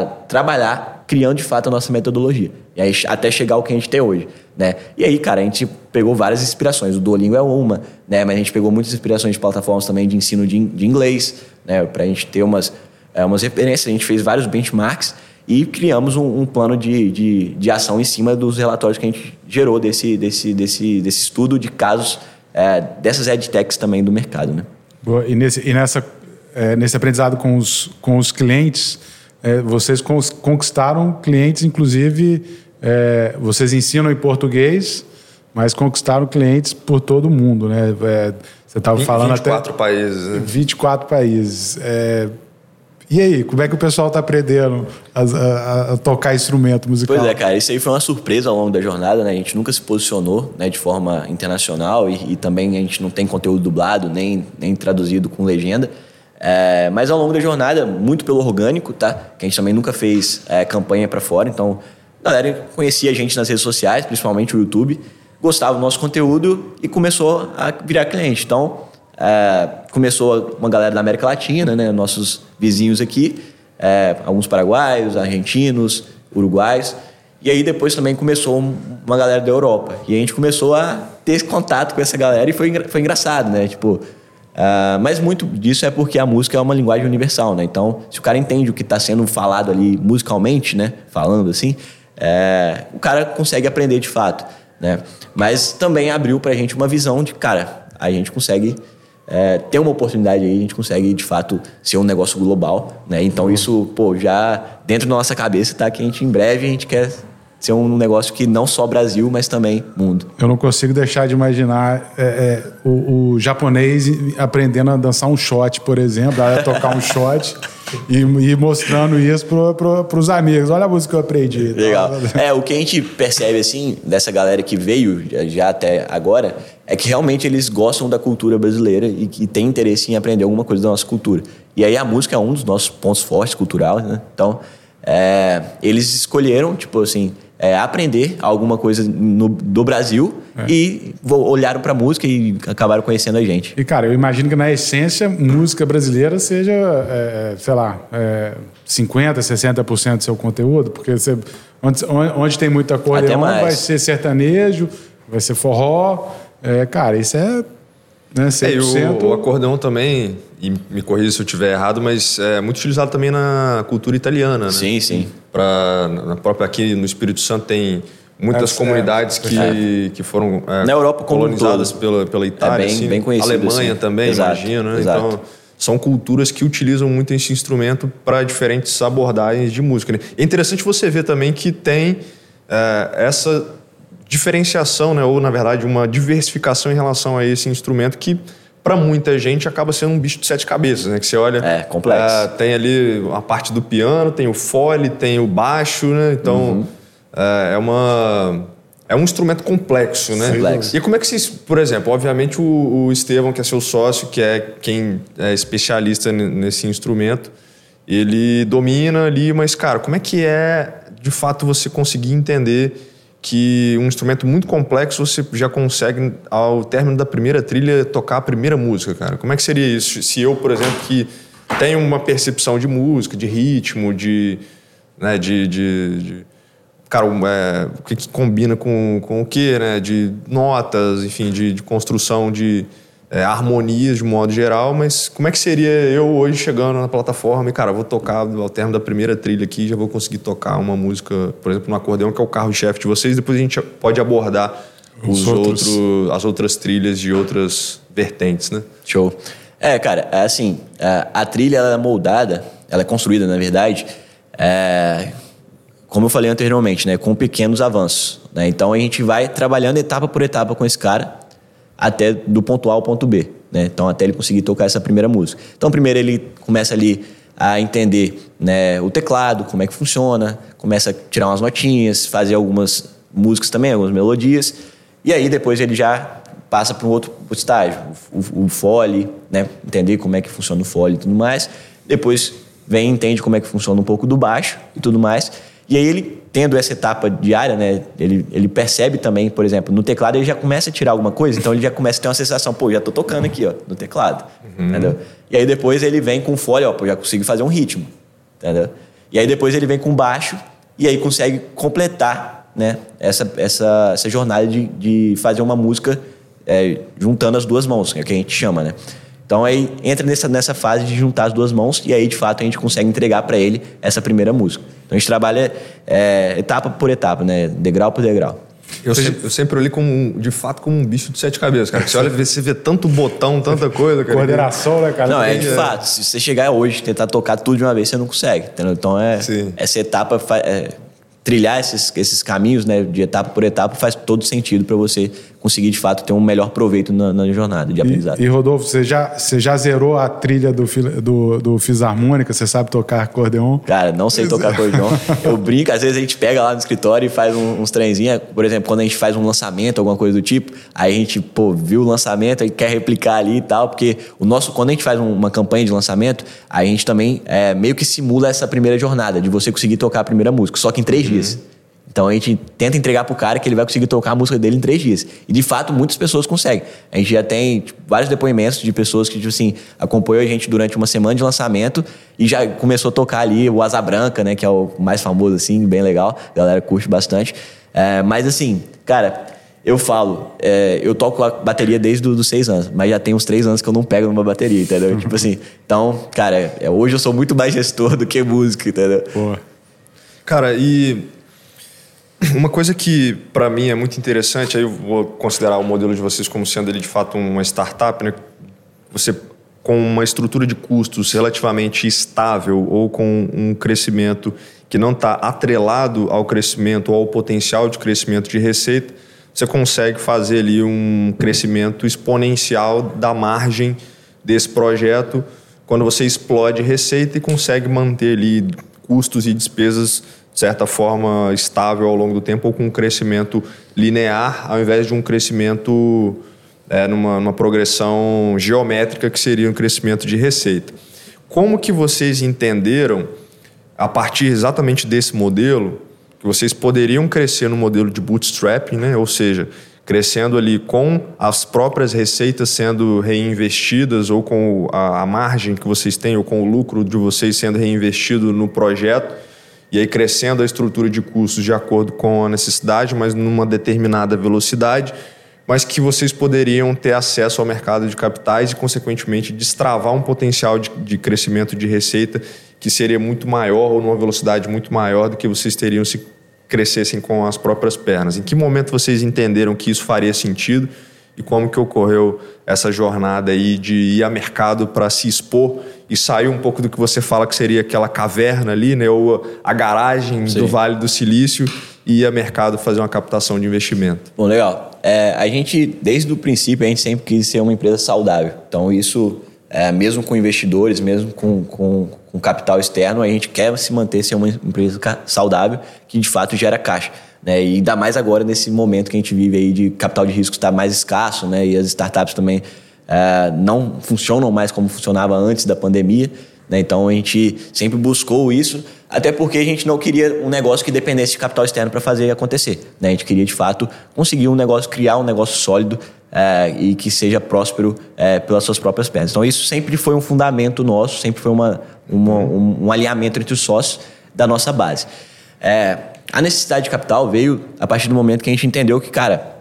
a trabalhar criando, de fato, a nossa metodologia. E aí, até chegar ao que a gente tem hoje. Né? E aí, cara, a gente pegou várias inspirações. O Duolingo é uma, né? mas a gente pegou muitas inspirações de plataformas também de ensino de, de inglês, né? a gente ter umas, é, umas referências. A gente fez vários benchmarks e criamos um, um plano de, de, de, ação em cima dos relatórios que a gente gerou desse, desse, desse, desse estudo de casos é, dessas edtechs também do mercado. Né? Boa. E, nesse, e nessa, é, nesse aprendizado com os, com os clientes, é, vocês conquistaram clientes, inclusive, é, vocês ensinam em português, mas conquistaram clientes por todo o mundo. Né? É, você estava falando 24 até... países. Né? 24 países. É, e aí, como é que o pessoal está aprendendo a, a, a, tocar instrumento musical? Pois é, cara, isso aí foi uma surpresa ao longo da jornada, né? A gente nunca se posicionou né, de forma internacional e, e também a gente não tem conteúdo dublado, nem, nem traduzido com legenda. É, mas ao longo da jornada, muito pelo orgânico, tá? Que a gente também nunca fez é, campanha para fora, então a galera conhecia a gente nas redes sociais, principalmente o YouTube, gostava do nosso conteúdo e começou a virar cliente. Então, é, começou uma galera da América Latina, né, nossos vizinhos aqui, é, alguns paraguaios, argentinos, uruguais. E aí depois também começou uma galera da Europa. E a gente começou a ter contato com essa galera e foi, foi engraçado, né? Tipo, Uh, mas muito disso é porque a música é uma linguagem universal, né? Então, se o cara entende o que está sendo falado ali musicalmente, né? Falando assim, é, o cara consegue aprender de fato, né? Mas também abriu para a gente uma visão de, cara, a gente consegue é, ter uma oportunidade aí, a gente consegue de fato ser um negócio global, né? Então, isso, pô, já dentro da nossa cabeça tá que a gente em breve a gente quer ser um negócio que não só Brasil, mas também mundo. Eu não consigo deixar de imaginar é, é, o, o, japonês aprendendo a dançar um shot, por exemplo, a tocar um shot e, e, mostrando isso para os amigos. Olha a música que eu aprendi. Legal. É, o que a gente percebe, assim, dessa galera que veio já, já até agora, é que realmente eles gostam da cultura brasileira e que tem interesse em aprender alguma coisa da nossa cultura. E aí a música é um dos nossos pontos fortes culturais, né? Então, é, eles escolheram, tipo assim, é, aprender alguma coisa no, do Brasil é. e olharam para música e acabaram conhecendo a gente. E, cara, eu imagino que na essência, música brasileira seja, é, sei lá, é, 50%, 60% do seu conteúdo, porque você, onde, onde tem muita acordeão vai ser sertanejo, vai ser forró. É, cara, isso é né, 100%. É, o, o acordeão também, e me corrija se eu estiver errado, mas é muito utilizado também na cultura italiana, né? Sim, sim. Pra, na própria aqui no Espírito Santo tem muitas é, comunidades que, é. que foram é, na Europa colonizadas pela, pela Itália, é bem, assim, bem conhecido, Alemanha assim. também, exato, imagino, né? Exato. Então são culturas que utilizam muito esse instrumento para diferentes abordagens de música. Né? É interessante você ver também que tem é, essa diferenciação, né? ou na verdade uma diversificação em relação a esse instrumento que para muita gente acaba sendo um bicho de sete cabeças, né? Que você olha. É, complexo. É, tem ali a parte do piano, tem o fole, tem o baixo, né? Então, uhum. é, é, uma. É um instrumento complexo, né? Complexo. E como é que vocês, por exemplo, obviamente o, o Estevão, que é seu sócio, que é quem é especialista nesse instrumento, ele domina ali, mas, cara, como é que é de fato você conseguir entender que um instrumento muito complexo você já consegue, ao término da primeira trilha, tocar a primeira música, cara. Como é que seria isso? Se eu, por exemplo, que tenho uma percepção de música, de ritmo, de. Né, de, de, de cara, é, o que, que, combina com, com o que, né? De notas, enfim, de, de construção de é, harmonias de modo geral, mas como é que seria eu hoje chegando na plataforma e, cara, vou tocar ao termo da primeira trilha aqui, já vou conseguir tocar uma música, por exemplo, no acordeão, que é o carro-chefe de vocês, depois a gente pode abordar os, outros, outros, as outras trilhas de outras vertentes, né? Show. É, cara, é assim, a, a trilha ela é moldada, ela é construída, na verdade, é, como eu falei anteriormente, né, com pequenos avanços. Né? Então a gente vai trabalhando etapa por etapa com esse cara até do ponto A ao ponto B. Né? Então, até ele conseguir tocar essa primeira música. Então, primeiro ele começa ali a entender né, o teclado, como é que funciona, começa a tirar umas notinhas, fazer algumas músicas também, algumas melodias, e aí depois ele já passa para um outro estágio, o, o, fole, né, entender como é que funciona o fole e tudo mais. Depois vem entende como é que funciona um pouco do baixo e tudo mais. E aí ele, tendo essa etapa diária, né, ele, ele percebe também, por exemplo, no teclado ele já começa a tirar alguma coisa, então ele já começa a ter uma sensação, pô, já tô tocando aqui, ó, no teclado, uhum. entendeu? E aí depois ele vem com fole, ó, pô, já consigo fazer um ritmo, entendeu? E aí depois ele vem com baixo e aí consegue completar, né, essa, essa, essa jornada de, de fazer uma música é, juntando as duas mãos, que é o que a gente chama, né? Então aí entra nessa, nessa fase de juntar as duas mãos e aí de fato a gente consegue entregar para ele essa primeira música. Então a gente trabalha é, etapa por etapa, né? Degrau por degrau. Eu sempre, eu sempre olhei como, de fato, como um bicho de sete cabeças, cara. Você olha, você vê tanto botão, tanta coisa, cara. Coordenação, né, cara? Não, é de fato. Se você chegar hoje tentar tocar tudo de uma vez, você não consegue, entendeu? Então, é, essa etapa é, trilhar esses, esses caminhos, né, de etapa por etapa, faz todo sentido para você conseguir, de fato, ter um melhor proveito na, na jornada de aprendizado. E, e, Rodolfo, você já, você já zerou a trilha do, do, do Fisarmônica? Você sabe tocar acordeon? Cara, não sei tocar acordeon. Eu brinco, às vezes a gente pega lá no escritório e faz um, uns trenzinhos. Por exemplo, quando a gente faz um lançamento, alguma coisa do tipo, aí a gente, pô, viu o lançamento e quer replicar ali e tal, porque o nosso, quando a gente faz uma campanha de lançamento, a gente também é, meio que simula essa primeira jornada, de você conseguir tocar a primeira música, só que em três uhum. dias. Então a gente tenta entregar pro cara que ele vai conseguir tocar a música dele em três dias. E de fato, muitas pessoas conseguem. A gente já tem tipo, vários depoimentos de pessoas que, tipo assim, acompanhou a gente durante uma semana de lançamento e já começou a tocar ali o Asa Branca, né? Que é o mais famoso, assim, bem legal. A galera curte bastante. É, mas assim, cara, eu falo, é, eu toco a bateria desde os seis anos, mas já tem uns três anos que eu não pego numa bateria, entendeu? tipo assim, então, cara, é, hoje eu sou muito mais gestor do que músico, entendeu? Pô. Cara, e uma coisa que para mim é muito interessante, aí eu vou considerar o modelo de vocês como sendo ele de fato uma startup, né? Você com uma estrutura de custos relativamente estável ou com um crescimento que não está atrelado ao crescimento ou ao potencial de crescimento de receita, você consegue fazer ali um crescimento exponencial da margem desse projeto quando você explode receita e consegue manter ali custos e despesas de certa forma estável ao longo do tempo ou com um crescimento linear ao invés de um crescimento é, numa, numa progressão geométrica que seria um crescimento de receita. Como que vocês entenderam a partir exatamente desse modelo que vocês poderiam crescer no modelo de bootstrapping, né? ou seja, crescendo ali com as próprias receitas sendo reinvestidas ou com a, a, margem que vocês têm ou com o lucro de vocês sendo reinvestido no projeto e aí crescendo a estrutura de custos de acordo com a necessidade, mas numa determinada velocidade, mas que vocês poderiam ter acesso ao mercado de capitais e, consequentemente, destravar um potencial de, de crescimento de receita que seria muito maior ou numa velocidade muito maior do que vocês teriam se crescessem com as próprias pernas. Em que momento vocês entenderam que isso faria sentido e como que ocorreu essa jornada aí de ir a mercado para se expor e sair um pouco do que você fala que seria aquela caverna ali, né, ou a garagem Sim. do Vale do Silício e a mercado fazer uma captação de investimento? Bom, legal. É, a gente, desde o princípio, a gente sempre quis ser uma empresa saudável. Então, isso é, mesmo com investidores, mesmo com, com, com, capital externo, a gente quer se manter ser uma empresa saudável que de fato gera caixa. Né? E ainda mais agora nesse momento que a gente vive aí de capital de risco estar mais escasso, né? E as startups também é, não funcionam mais como funcionava antes da pandemia. Né? Então a gente sempre buscou isso, até porque a gente não queria um negócio que dependesse de capital externo para fazer acontecer. Né? A gente queria de fato conseguir um negócio, criar um negócio sólido é, e que seja próspero é, pelas suas próprias pernas. Então, isso sempre foi um fundamento nosso, sempre foi uma, uma um, um, alinhamento entre os sócios da nossa base. É, a necessidade de capital veio a partir do momento que a gente entendeu que, cara,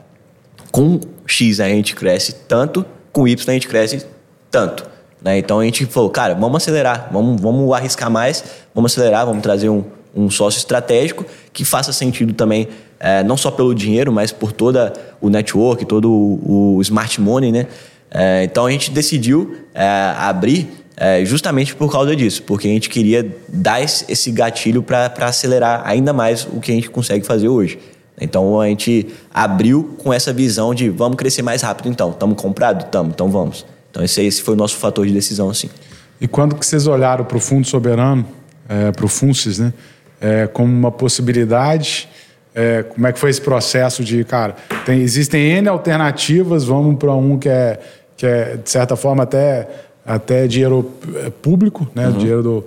com X a gente cresce tanto, com Y a gente cresce tanto. Né? Então a gente falou, cara, vamos acelerar, vamos, vamos arriscar mais, vamos acelerar, vamos trazer um, um sócio estratégico que faça sentido também é, não só pelo dinheiro, mas por toda o network, todo o, o smart money, né? É, então a gente decidiu é, abrir é, justamente por causa disso, porque a gente queria dar esse gatilho para acelerar ainda mais o que a gente consegue fazer hoje. Então a gente abriu com essa visão de vamos crescer mais rápido então. Estamos comprados? Estamos, então vamos. Então esse, esse foi o nosso fator de decisão, assim. E quando que vocês olharam para o Fundo Soberano, é, para o FUNCES, né, é, como uma possibilidade é, como é que foi esse processo de, cara, tem, existem N alternativas, vamos para um que é, que é, de certa forma, até, até dinheiro é, público, né? Uhum. Dinheiro do,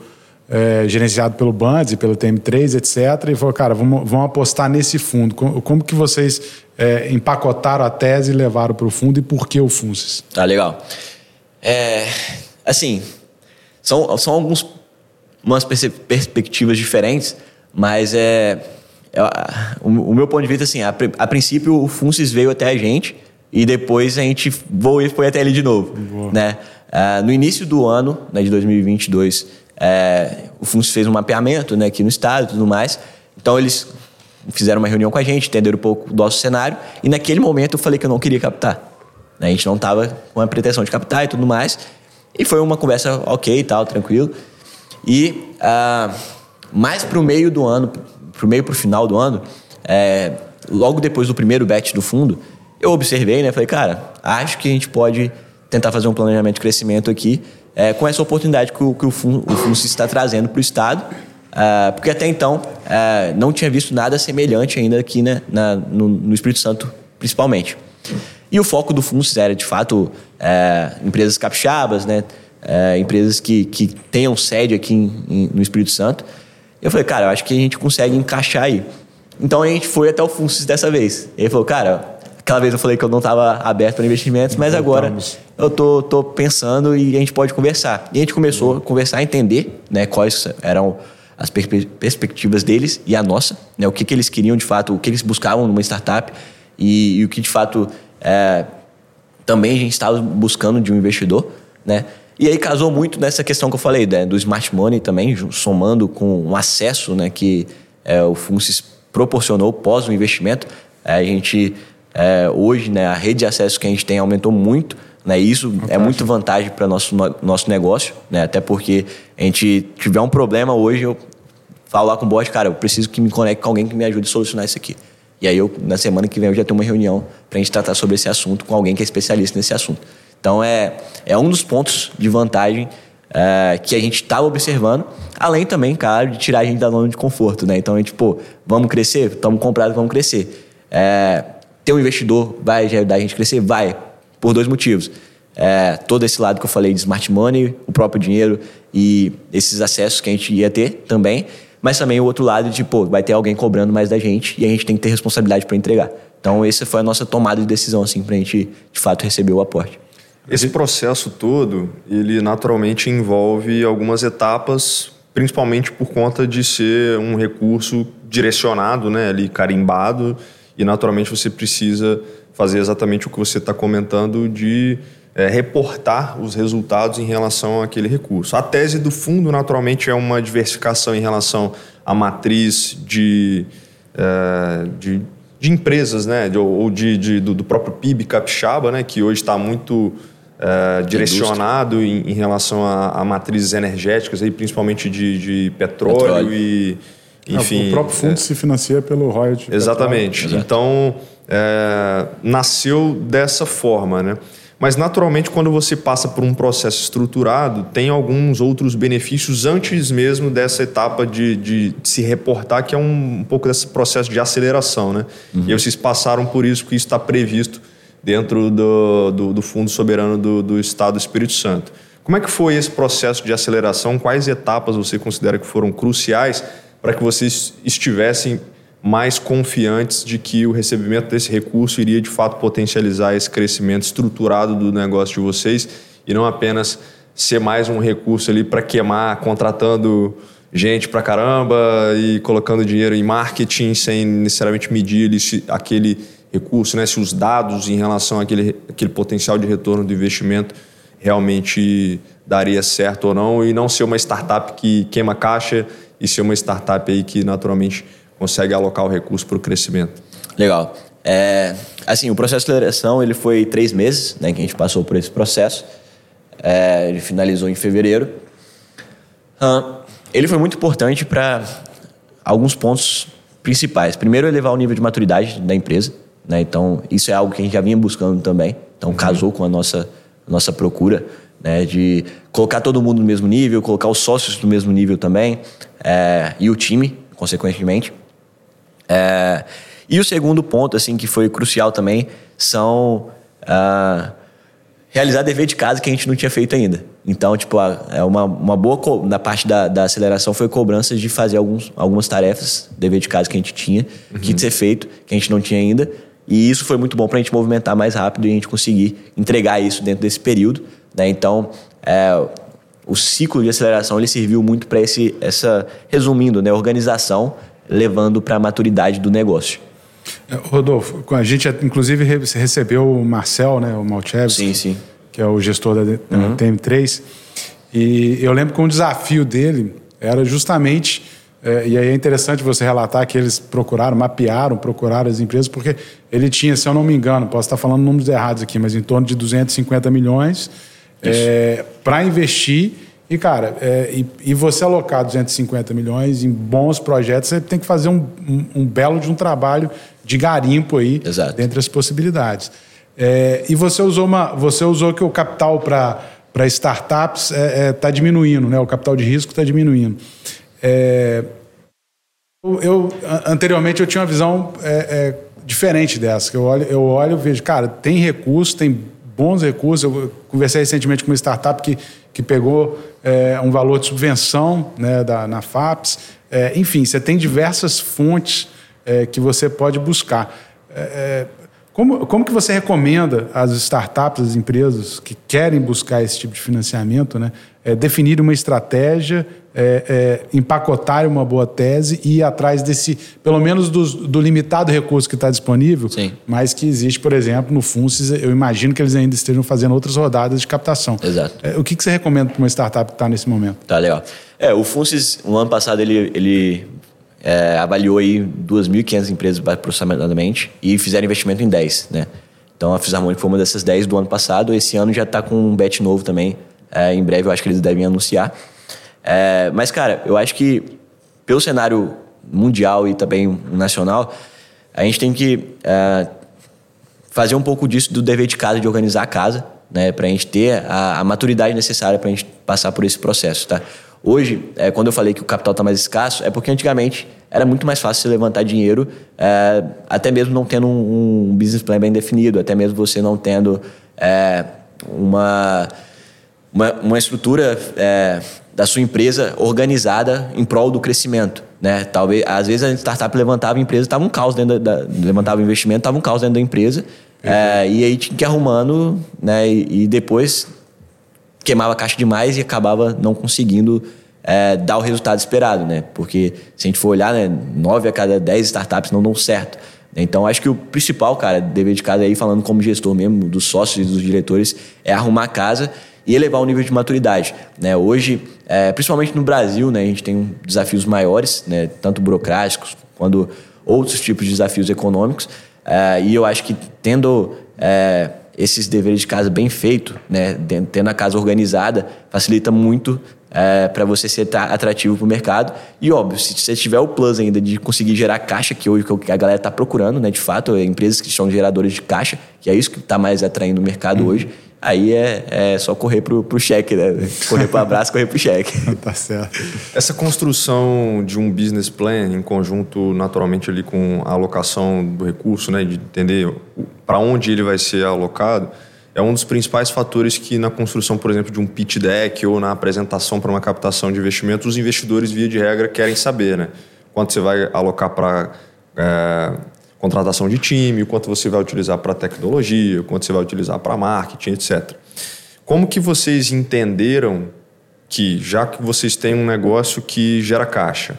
é, gerenciado pelo Bands e pelo TM3, etc. E falou, cara, vamos, vamos apostar nesse fundo. Como, como que vocês é, empacotaram a tese e levaram para o fundo e por que o FUNCES? Tá, legal. É, assim, são, são algumas perspectivas diferentes, mas é o, o, meu ponto de vista, assim, a, a, princípio o Funcis veio até a gente e depois a gente voou e foi até ele de novo, Boa. né? Uh, no início do ano, né, de 2022, é, o Funcis fez um mapeamento né, aqui no estado e tudo mais. Então eles fizeram uma reunião com a gente, entenderam um pouco do nosso cenário e naquele momento eu falei que eu não queria captar. Né? A gente não estava com a pretensão de captar e tudo mais. E foi uma conversa ok e tal, tranquilo. E uh, mais para o meio do ano, pro meio pro final do ano, é, logo depois do primeiro bet do fundo, eu observei, né? Falei, cara, acho que a gente pode tentar fazer um planejamento de crescimento aqui é, com essa oportunidade que o, que o, fundo, o está trazendo para o Estado. É, porque até então é, não tinha visto nada semelhante ainda aqui né, na, no, no, Espírito Santo, principalmente. E o foco do fundo era, de fato, é, empresas capixabas, né, empresas que, que tenham sede aqui em, em, no Espírito Santo. Eu falei, cara, eu acho que a gente consegue encaixar aí. Então a gente foi até o Funcis dessa vez. Ele falou, cara, aquela vez eu falei que eu não estava aberto para investimentos, mas agora eu tô, tô pensando e a gente pode conversar. E a gente começou a conversar, a entender né, quais eram as per perspectivas deles e a nossa, né, o que, que eles queriam de fato, o que eles buscavam numa startup. e, e o que de fato é, também a gente estava buscando de um investidor, né? E aí casou muito nessa questão que eu falei, né, do smart money também, somando com um acesso né, que é, o Funcis proporcionou pós o investimento. É, a gente, é, hoje, né, a rede de acesso que a gente tem aumentou muito, né, e isso Fantástico. é muito vantagem para nosso, nosso negócio, né, até porque a gente tiver um problema hoje, eu falo lá com o boss, cara, eu preciso que me conecte com alguém que me ajude a solucionar isso aqui. E aí, eu, na semana que vem, eu já tenho uma reunião para a gente tratar sobre esse assunto com alguém que é especialista nesse assunto. Então, é, é um dos pontos de vantagem é, que a gente estava tá observando, além também, claro, de tirar a gente da zona de conforto, né? Então, a gente, pô, vamos crescer? Estamos comprados, vamos crescer. É, ter um investidor vai ajudar a gente a crescer? Vai, por dois motivos. É, todo esse lado que eu falei de smart money, o próprio dinheiro e esses acessos que a gente ia ter também mas também o outro lado de, pô, vai ter alguém cobrando mais da gente e a gente tem que ter responsabilidade para entregar. Então, essa foi a nossa tomada de decisão, assim, para a gente, de fato, receber o aporte. Esse processo todo, ele naturalmente envolve algumas etapas, principalmente por conta de ser um recurso direcionado, né, ali carimbado, e naturalmente você precisa fazer exatamente o que você está comentando de é, reportar os resultados em relação àquele recurso. A tese do fundo, naturalmente, é uma diversificação em relação à matriz de, é, de, de, empresas, né? De, ou de, de do, do, próprio PIB capixaba, né? que hoje está muito é, direcionado em, em, relação a, a, matrizes energéticas, aí, principalmente de, petróleo, petróleo. e. Enfim, o próprio fundo é, se financia pelo royalty. Exatamente. Então, é, nasceu dessa forma, né? Mas, naturalmente, quando você passa por um processo estruturado, tem alguns outros benefícios antes mesmo dessa etapa de, de se reportar, que é um, um, pouco desse processo de aceleração. Né? Uhum. E vocês passaram por isso, que isso está previsto dentro do, do, do Fundo Soberano do, do Estado do Espírito Santo. Como é que foi esse processo de aceleração? Quais etapas você considera que foram cruciais para que vocês estivessem mais confiantes de que o recebimento desse recurso iria de fato potencializar esse crescimento estruturado do negócio de vocês e não apenas ser mais um recurso ali para queimar contratando gente para caramba e colocando dinheiro em marketing sem necessariamente medir aquele recurso, né? se os dados em relação àquele, àquele potencial de retorno do investimento realmente daria certo ou não e não ser uma startup que queima caixa e ser uma startup aí que naturalmente consegue alocar o recurso para o crescimento. Legal. É, assim, o processo de aceleração ele foi três meses, né, que a gente passou por esse processo. É, ele finalizou em fevereiro. ele foi muito importante para alguns pontos principais. Primeiro, elevar o nível de maturidade da empresa. Né? Então, isso é algo que a gente já vinha buscando também. Então, uhum. casou com a nossa, a nossa procura né? de colocar todo mundo no mesmo nível, colocar os sócios no mesmo nível também, é, e o time, consequentemente. É, e o segundo ponto, assim, que foi crucial também, são uh, realizar dever de casa que a gente não tinha feito ainda. Então, tipo, é uma, uma boa na parte da, da aceleração foi cobrança de fazer alguns, algumas tarefas, dever de casa que a gente tinha, uhum. que de ser feito, que a gente não tinha ainda. E isso foi muito bom para a gente movimentar mais rápido e a gente conseguir entregar isso dentro desse período. Né? Então, é, o ciclo de aceleração ele serviu muito para esse, essa, resumindo, né, organização levando para a maturidade do negócio. É, Rodolfo, a gente inclusive recebeu o Marcel, né, o Malchevski, sim, sim. que é o gestor da uhum. TM3, e eu lembro que um desafio dele era justamente, é, e aí é interessante você relatar que eles procuraram, mapearam, procuraram as empresas, porque ele tinha, se eu não me engano, posso estar falando números errados aqui, mas em torno de 250 milhões é, para investir e, cara, é, e, e, você alocar 250 milhões em bons projetos, você tem que fazer um, um, um belo de um trabalho de garimpo aí, Exato. dentre as possibilidades. É, e você usou, uma, você usou que o capital para startups está é, é, diminuindo, né? o capital de risco está diminuindo. É, eu, anteriormente eu tinha uma visão diferente dessa, que eu olho, eu olho e vejo, cara, tem recurso, tem bons recursos. Eu conversei recentemente com uma startup que, que pegou é, um valor de subvenção né, da, na FAPS. É, enfim, você tem diversas fontes é, que você pode buscar. Como, como que você recomenda às startups, às empresas que querem buscar esse tipo de financiamento, né, é, definir uma estratégia, é, é, empacotar uma boa tese e ir atrás desse, pelo menos do, do limitado recurso que está disponível, Sim. mas que existe, por exemplo, no FUNCES, eu imagino que eles ainda estejam fazendo outras rodadas de captação. Exato. É, o que, que você recomenda para uma startup que está nesse momento? Tá legal. É, o FUNCES, no ano passado, ele, ele é, avaliou aí 2.500 empresas aproximadamente e fizeram investimento em 10, né? Então a Fisarmônica foi uma dessas 10 do ano passado. Esse ano já está com um bet novo também. É, em breve eu acho que eles devem anunciar. É, mas, cara, eu acho que pelo cenário mundial e também nacional, a gente tem que é, fazer um pouco disso do dever de casa, de organizar a casa, né, para a gente ter a, a maturidade necessária para a gente passar por esse processo, tá? Hoje, é, quando eu falei que o capital está mais escasso, é porque antigamente era muito mais fácil você levantar dinheiro, é, até mesmo não tendo um, um, business plan bem definido, até mesmo você não tendo é, uma, uma, uma, estrutura é, da sua empresa organizada em prol do crescimento. Né? Talvez, às vezes a startup levantava a empresa, estava um caos dentro da, da levantava o investimento, estava um caos dentro da empresa, é, e aí tinha que ir arrumando, né? E, e, depois queimava a caixa demais e acabava não conseguindo é, dar o resultado esperado, né? Porque se a gente for olhar, né, nove a cada dez startups não dão certo. Então, acho que o principal, cara, dever de casa aí, falando como gestor mesmo, dos sócios e dos diretores, é arrumar a casa e elevar o nível de maturidade. Né? Hoje, é, principalmente no Brasil, né, a gente tem desafios maiores, né, tanto burocráticos quanto outros tipos de desafios econômicos. É, e eu acho que tendo é, esses deveres de casa bem feitos, né, tendo a casa organizada, facilita muito é, para você ser atrativo para o mercado. E óbvio, se você tiver o plus ainda de conseguir gerar caixa, que hoje que a galera está procurando, né, de fato, é empresas que são geradores de caixa, que é isso que está mais atraindo o mercado uhum. hoje aí é, é só correr pro, pro cheque, né? Correr pro abraço, correr pro cheque. tá certo. Essa construção de um business plan em conjunto, naturalmente, ali com a alocação do recurso, né? De entender para onde ele vai ser alocado, é um dos principais fatores que na construção, por exemplo, de um pitch deck ou na apresentação para uma captação de investimentos, os investidores, via de regra, querem saber, né? Quanto você vai alocar para é, contratação de time, o quanto você vai utilizar para tecnologia, o quanto você vai utilizar para marketing, etc. Como que vocês entenderam que, já que vocês têm um negócio que gera caixa,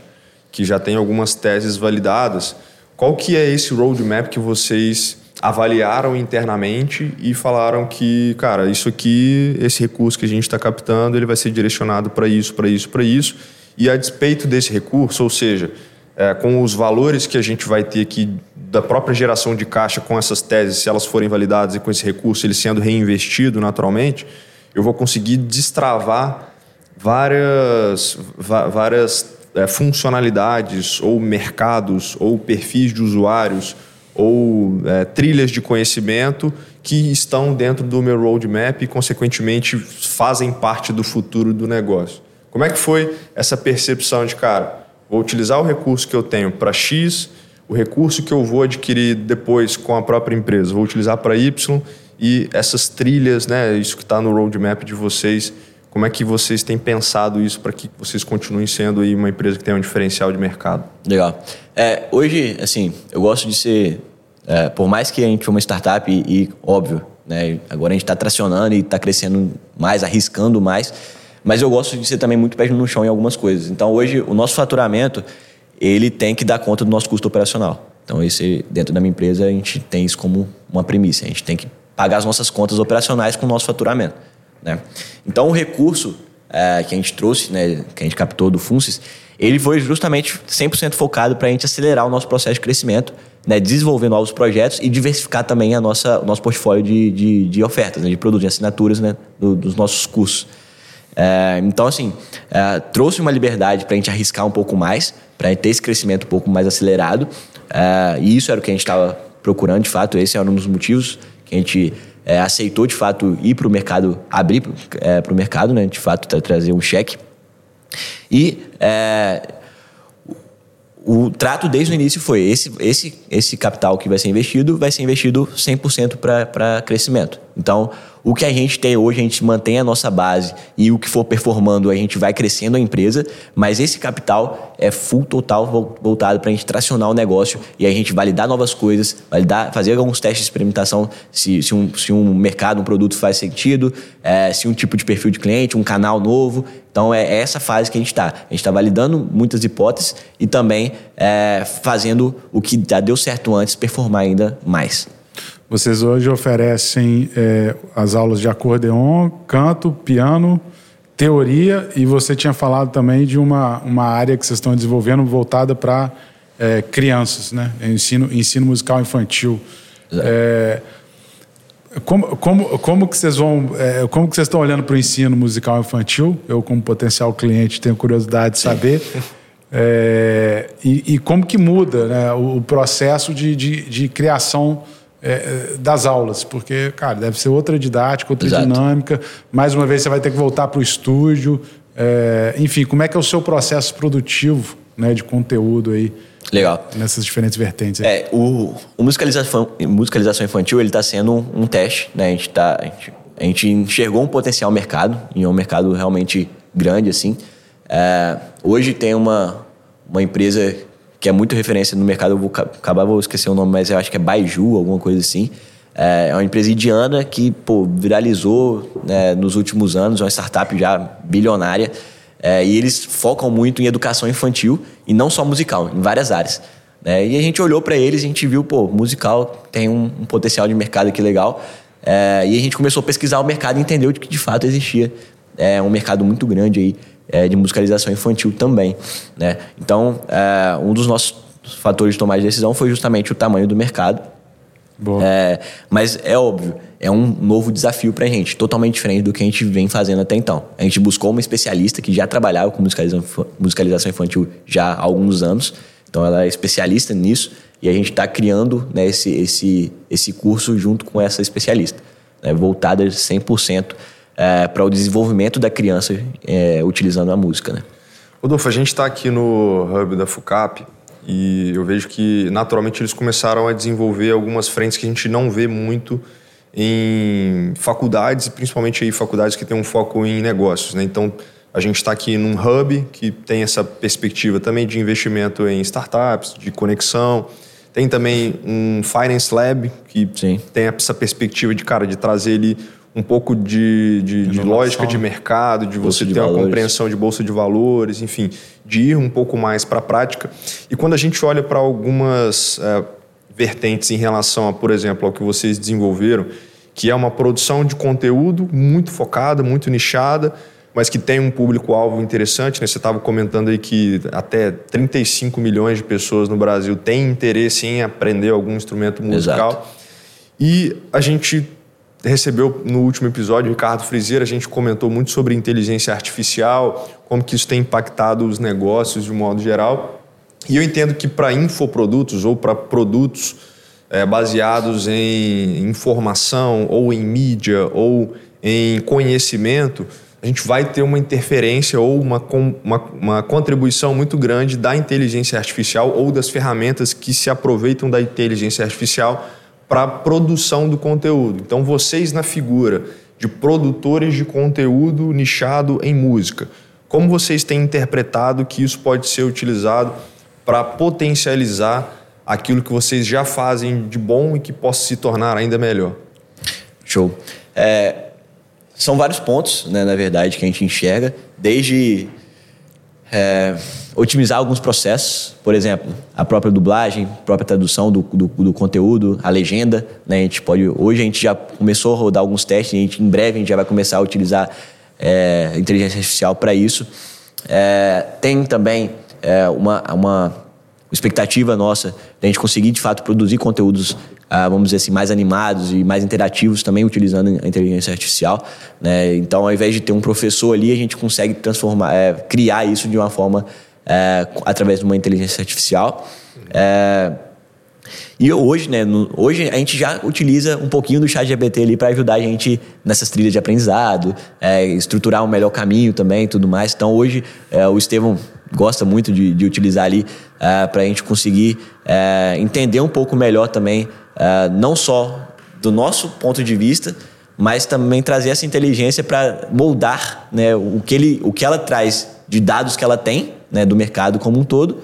que já tem algumas teses validadas, qual que é esse roadmap que vocês avaliaram internamente e falaram que, cara, isso aqui, esse recurso que a gente está captando, ele vai ser direcionado para isso, para isso, para isso, e a despeito desse recurso, ou seja, é, com os valores que a gente vai ter aqui da própria geração de caixa com essas teses, se elas forem validadas e com esse recurso ele sendo reinvestido naturalmente, eu vou conseguir destravar várias, várias é, funcionalidades ou mercados ou perfis de usuários ou é, trilhas de conhecimento que estão dentro do meu roadmap e, consequentemente, fazem parte do futuro do negócio. Como é que foi essa percepção de, cara, Vou utilizar o recurso que eu tenho para X, o recurso que eu vou adquirir depois com a própria empresa, vou utilizar para Y e essas trilhas, né, isso que está no roadmap de vocês, como é que vocês têm pensado isso para que vocês continuem sendo uma empresa que tem um diferencial de mercado? Legal. É, hoje, assim, eu gosto de ser, é, por mais que a gente foi uma startup e, e óbvio, né, agora a gente está tracionando e está crescendo mais, arriscando mais, mas eu gosto de ser também muito pé no chão em algumas coisas. Então, hoje, o nosso faturamento, ele tem que dar conta do nosso custo operacional. Então, esse, dentro da minha empresa, a gente tem isso como uma premissa. A gente tem que pagar as nossas contas operacionais com o nosso faturamento. Né? Então, o recurso é, que a gente trouxe, né, que a gente captou do FUNCES, ele foi justamente 100% focado para a gente acelerar o nosso processo de crescimento, né, desenvolver novos projetos e diversificar também a nossa, o nosso portfólio de, de, de ofertas, né, de produtos, de assinaturas né, do, dos nossos cursos. É, então, assim, é, trouxe uma liberdade para a gente arriscar um pouco mais, para ter esse crescimento um pouco mais acelerado. É, e isso era o que a gente estava procurando, de fato. Esse era um dos motivos que a gente é, aceitou, de fato, ir para o mercado, abrir para o mercado, né? De fato, trazer um cheque. E é, o trato desde o início foi esse, esse, esse capital que vai ser investido vai ser investido 100% para crescimento. Então, o que a gente tem hoje, a gente mantém a nossa base e o que for performando, a gente vai crescendo a empresa, mas esse capital é full total voltado para a gente tracionar o negócio e a gente validar novas coisas, validar, fazer alguns testes de experimentação se, se, um, se um mercado, um produto faz sentido, é, se um tipo de perfil de cliente, um canal novo. Então é essa fase que a gente está. A gente está validando muitas hipóteses e também é, fazendo o que já deu certo antes performar ainda mais. Vocês hoje oferecem é, as aulas de acordeon, canto, piano, teoria e você tinha falado também de uma, uma área que vocês estão desenvolvendo voltada para é, crianças, né? Ensino, ensino musical infantil. É, como, como, como que vocês vão, é, como que vocês estão olhando para o ensino musical infantil? Eu, como potencial cliente, tenho curiosidade de saber. É, e, e, como que muda né, o, processo de, de, de criação é, das aulas, porque, cara, deve ser outra didática, outra Exato. dinâmica. Mais uma vez você vai ter que voltar para o estúdio. É, enfim, como é que é o seu processo produtivo né, de conteúdo aí? Legal. Nessas diferentes vertentes. Aí. É, o, o musicalização, musicalização infantil ele está sendo um, um, teste, né? A gente, tá, a gente, a, gente, enxergou um potencial mercado, e é um mercado realmente grande, assim. É, hoje tem uma, uma empresa que é muito referência no mercado, eu vou acabar, vou esquecer o nome, mas eu acho que é Baiju, alguma coisa assim. É, é uma empresa indiana que pô, viralizou né, nos últimos anos, uma startup já bilionária. É, e eles focam muito em educação infantil e não só musical, em várias áreas. Né? E a gente olhou para eles e a gente viu, pô, musical tem um, um potencial de mercado aqui legal. É, e a gente começou a pesquisar o mercado e entendeu que de fato existia é, um mercado muito grande aí é, de musicalização infantil também. Né? Então, é, um dos nossos fatores de tomar de decisão foi justamente o tamanho do mercado. É, mas é óbvio, é um novo desafio para a gente, totalmente diferente do que a gente vem fazendo até então. A gente buscou uma especialista que já trabalhava com musicalização, musicalização infantil já há alguns anos, então ela é especialista nisso e a gente está criando né, esse, esse, esse curso junto com essa especialista, né, voltada 100% é, para o desenvolvimento da criança é, utilizando a música. Né? Rodolfo, a gente está aqui no hub da FUCAP e eu vejo que naturalmente eles começaram a desenvolver algumas frentes que a gente não vê muito em faculdades, principalmente aí faculdades que têm um foco em negócios. Né? Então, a gente está aqui num hub que tem essa perspectiva também de investimento em startups, de conexão. Tem também um Finance Lab, que Sim. tem essa perspectiva de, cara, de trazer ele um pouco de, de, de lógica de mercado, de bolsa você de ter valores. uma compreensão de bolsa de valores, enfim, de ir um pouco mais para a prática. E quando a gente olha para algumas é, vertentes em relação a, por exemplo, ao que vocês desenvolveram, que é uma produção de conteúdo muito focada, muito nichada, mas que tem um público-alvo interessante. Né? Você estava comentando aí que até 35 milhões de pessoas no Brasil têm interesse em aprender algum instrumento musical. Exato. E a gente recebeu no último episódio, Ricardo Frizeira, a gente comentou muito sobre inteligência artificial, como que isso tem impactado os negócios de um modo geral. E eu entendo que para infoprodutos ou para produtos é, baseados em informação ou em mídia ou em conhecimento, a gente vai ter uma interferência ou uma, uma, uma contribuição muito grande da inteligência artificial ou das ferramentas que se aproveitam da inteligência artificial para a produção do conteúdo. Então, vocês na figura de produtores de conteúdo nichado em música, como vocês têm interpretado que isso pode ser utilizado para potencializar aquilo que vocês já fazem de bom e que possa se tornar ainda melhor? Show. É, são vários pontos, né, na verdade, que a gente enxerga, desde é, otimizar alguns processos, por exemplo, a própria dublagem, a própria tradução do, do, do, conteúdo, a legenda. Né? A gente pode, hoje a gente já começou a rodar alguns testes, a gente, em breve a gente já vai começar a utilizar é, inteligência artificial para isso. É, tem também é, uma, uma expectativa nossa de a gente conseguir de fato produzir conteúdos ah, vamos dizer assim, mais animados e mais interativos também utilizando a inteligência artificial. Né? Então, ao invés de ter um professor ali, a gente consegue transformar, é, criar isso de uma forma é, através de uma inteligência artificial. É, e hoje, né, no, hoje a gente já utiliza um pouquinho do chat GPT ali para ajudar a gente nessas trilhas de aprendizado, é, estruturar um melhor caminho também e tudo mais. Então hoje é, o Estevão gosta muito de, de utilizar ali uh, para a gente conseguir uh, entender um pouco melhor também, uh, não só do nosso ponto de vista, mas também trazer essa inteligência para moldar né, o, que ele, o que ela traz de dados que ela tem né, do mercado como um todo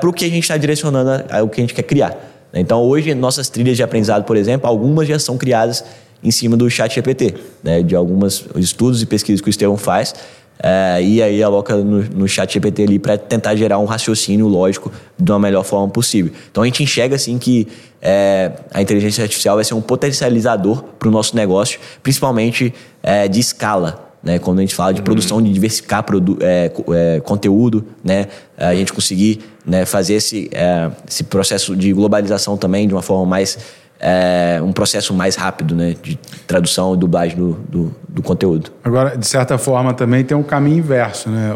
para o que a gente está direcionando ao que a gente quer criar. Então, hoje, nossas trilhas de aprendizado, por exemplo, algumas já são criadas em cima do chat GPT, né, de alguns estudos e pesquisas que o Estevão faz, é, e aí aloca no, no chat GPT ali para tentar gerar um raciocínio lógico de uma melhor forma possível. Então a gente enxerga assim que é, a inteligência artificial vai ser um potencializador para o nosso negócio, principalmente é, de escala. Né, quando a gente fala de uhum. produção, de diversificar é, é, conteúdo, né, a gente conseguir né, fazer esse, é, esse processo de globalização também de uma forma mais é, um processo mais rápido né, de tradução e dublagem do, do, do, conteúdo. Agora, de certa forma, também tem um caminho inverso. Né?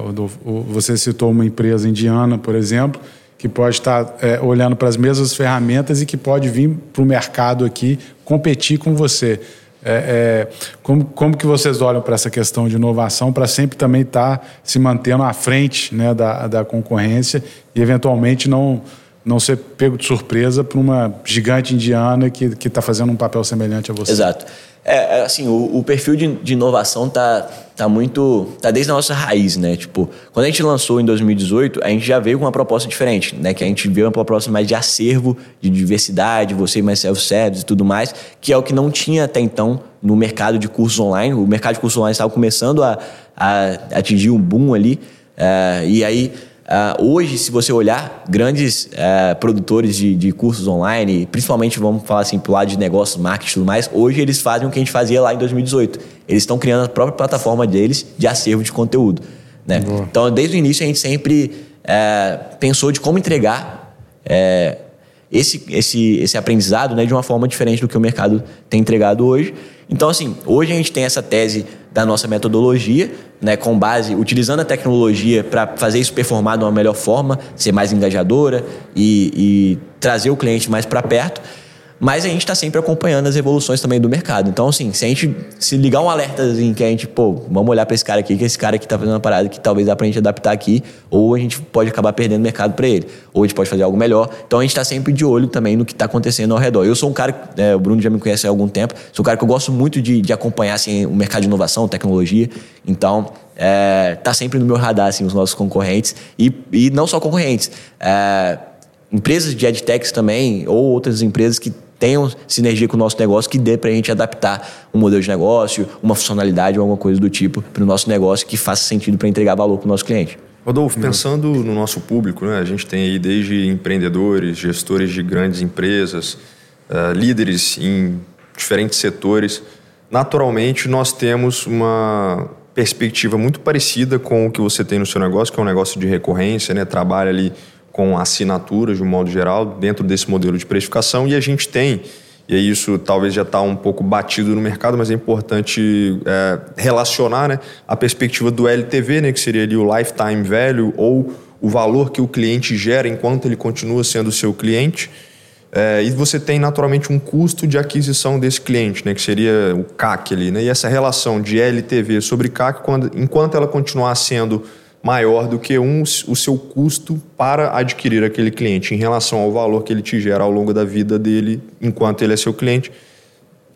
Você citou uma empresa indiana, por exemplo, que pode estar é, olhando para as mesmas ferramentas e que pode vir para o mercado aqui competir com você. É, é, como, como que vocês olham para essa questão de inovação para sempre também estar tá se mantendo à frente né, da, da concorrência e eventualmente não não ser pego de surpresa por uma gigante indiana que está fazendo um papel semelhante a você. Exato. É, é assim, o, o perfil de, de, inovação tá, tá muito. tá desde a nossa raiz, né? Tipo, quando a gente lançou em 2018, a gente já veio com uma proposta diferente, né? Que a gente veio uma proposta mais de acervo, de diversidade, você mais self-service e tudo mais, que é o que não tinha até então no mercado de cursos online. O mercado de cursos online estava começando a, a atingir um boom ali. Uh, e aí Uh, hoje, se você olhar, grandes uh, produtores de, de, cursos online, principalmente vamos falar assim, pro lado de negócios, marketing e tudo mais, hoje eles fazem o que a gente fazia lá em 2018. Eles estão criando a própria plataforma deles de acervo de conteúdo. Né? Então, desde o início, a gente sempre uh, pensou de como entregar esse, esse, esse aprendizado né, de uma forma diferente do que o mercado tem entregado hoje. Então, assim, hoje a gente tem essa tese da nossa metodologia, né, com base, utilizando a tecnologia para fazer isso performar de uma melhor forma, ser mais engajadora e, e trazer o cliente mais para perto. Mas a gente está sempre acompanhando as evoluções também do mercado. Então, assim, se a gente se ligar um alerta assim, que a gente, pô, vamos olhar para esse cara aqui, que esse cara aqui está fazendo uma parada que talvez dá para a gente adaptar aqui, ou a gente pode acabar perdendo mercado para ele, ou a gente pode fazer algo melhor. Então, a gente está sempre de olho também no que está acontecendo ao redor. Eu sou um cara, é, o Bruno já me conhece há algum tempo, sou um cara que eu gosto muito de, de acompanhar assim, o mercado de inovação, tecnologia. Então, é, tá sempre no meu radar assim, os nossos concorrentes e, e não só concorrentes. É, empresas de edtechs também, ou outras empresas que tenham sinergia com o nosso negócio que dê para a gente adaptar um modelo de negócio, uma funcionalidade ou alguma coisa do tipo para o nosso negócio que faça sentido para entregar valor para o nosso cliente. Rodolfo, pensando no nosso público, né, a gente tem aí desde empreendedores, gestores de grandes empresas, uh, líderes em diferentes setores. Naturalmente, nós temos uma perspectiva muito parecida com o que você tem no seu negócio, que é um negócio de recorrência, né? trabalha ali com assinaturas de um modo geral dentro desse modelo de precificação e a gente tem e isso talvez já está um pouco batido no mercado, mas é importante é, relacionar né, a perspectiva do LTV, né, que seria ali o lifetime value ou o valor que o cliente gera enquanto ele continua sendo seu cliente. É, e você tem naturalmente um custo de aquisição desse cliente, né, que seria o CAC ali. Né, e essa relação de LTV sobre CAC, quando, enquanto ela continuar sendo maior do que um, o seu custo para adquirir aquele cliente em relação ao valor que ele te gera ao longo da vida dele enquanto ele é seu cliente.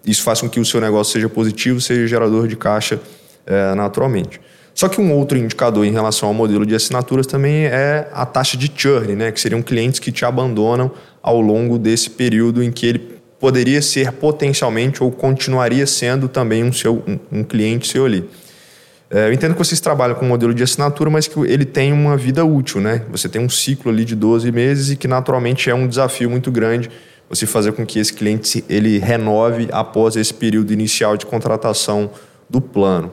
Isso faz com que o seu negócio seja positivo, seja gerador de caixa é, naturalmente. Só que um outro indicador em relação ao modelo de assinaturas também é a taxa de churn, né? que seriam clientes que te abandonam ao longo desse período em que ele poderia ser potencialmente ou continuaria sendo também um, seu, um, um cliente seu ali. É, eu entendo que vocês trabalham com um modelo de assinatura, mas que ele tem uma vida útil, né? Você tem um ciclo ali de 12 meses e que naturalmente é um desafio muito grande você fazer com que esse cliente ele renove após esse período inicial de contratação do plano.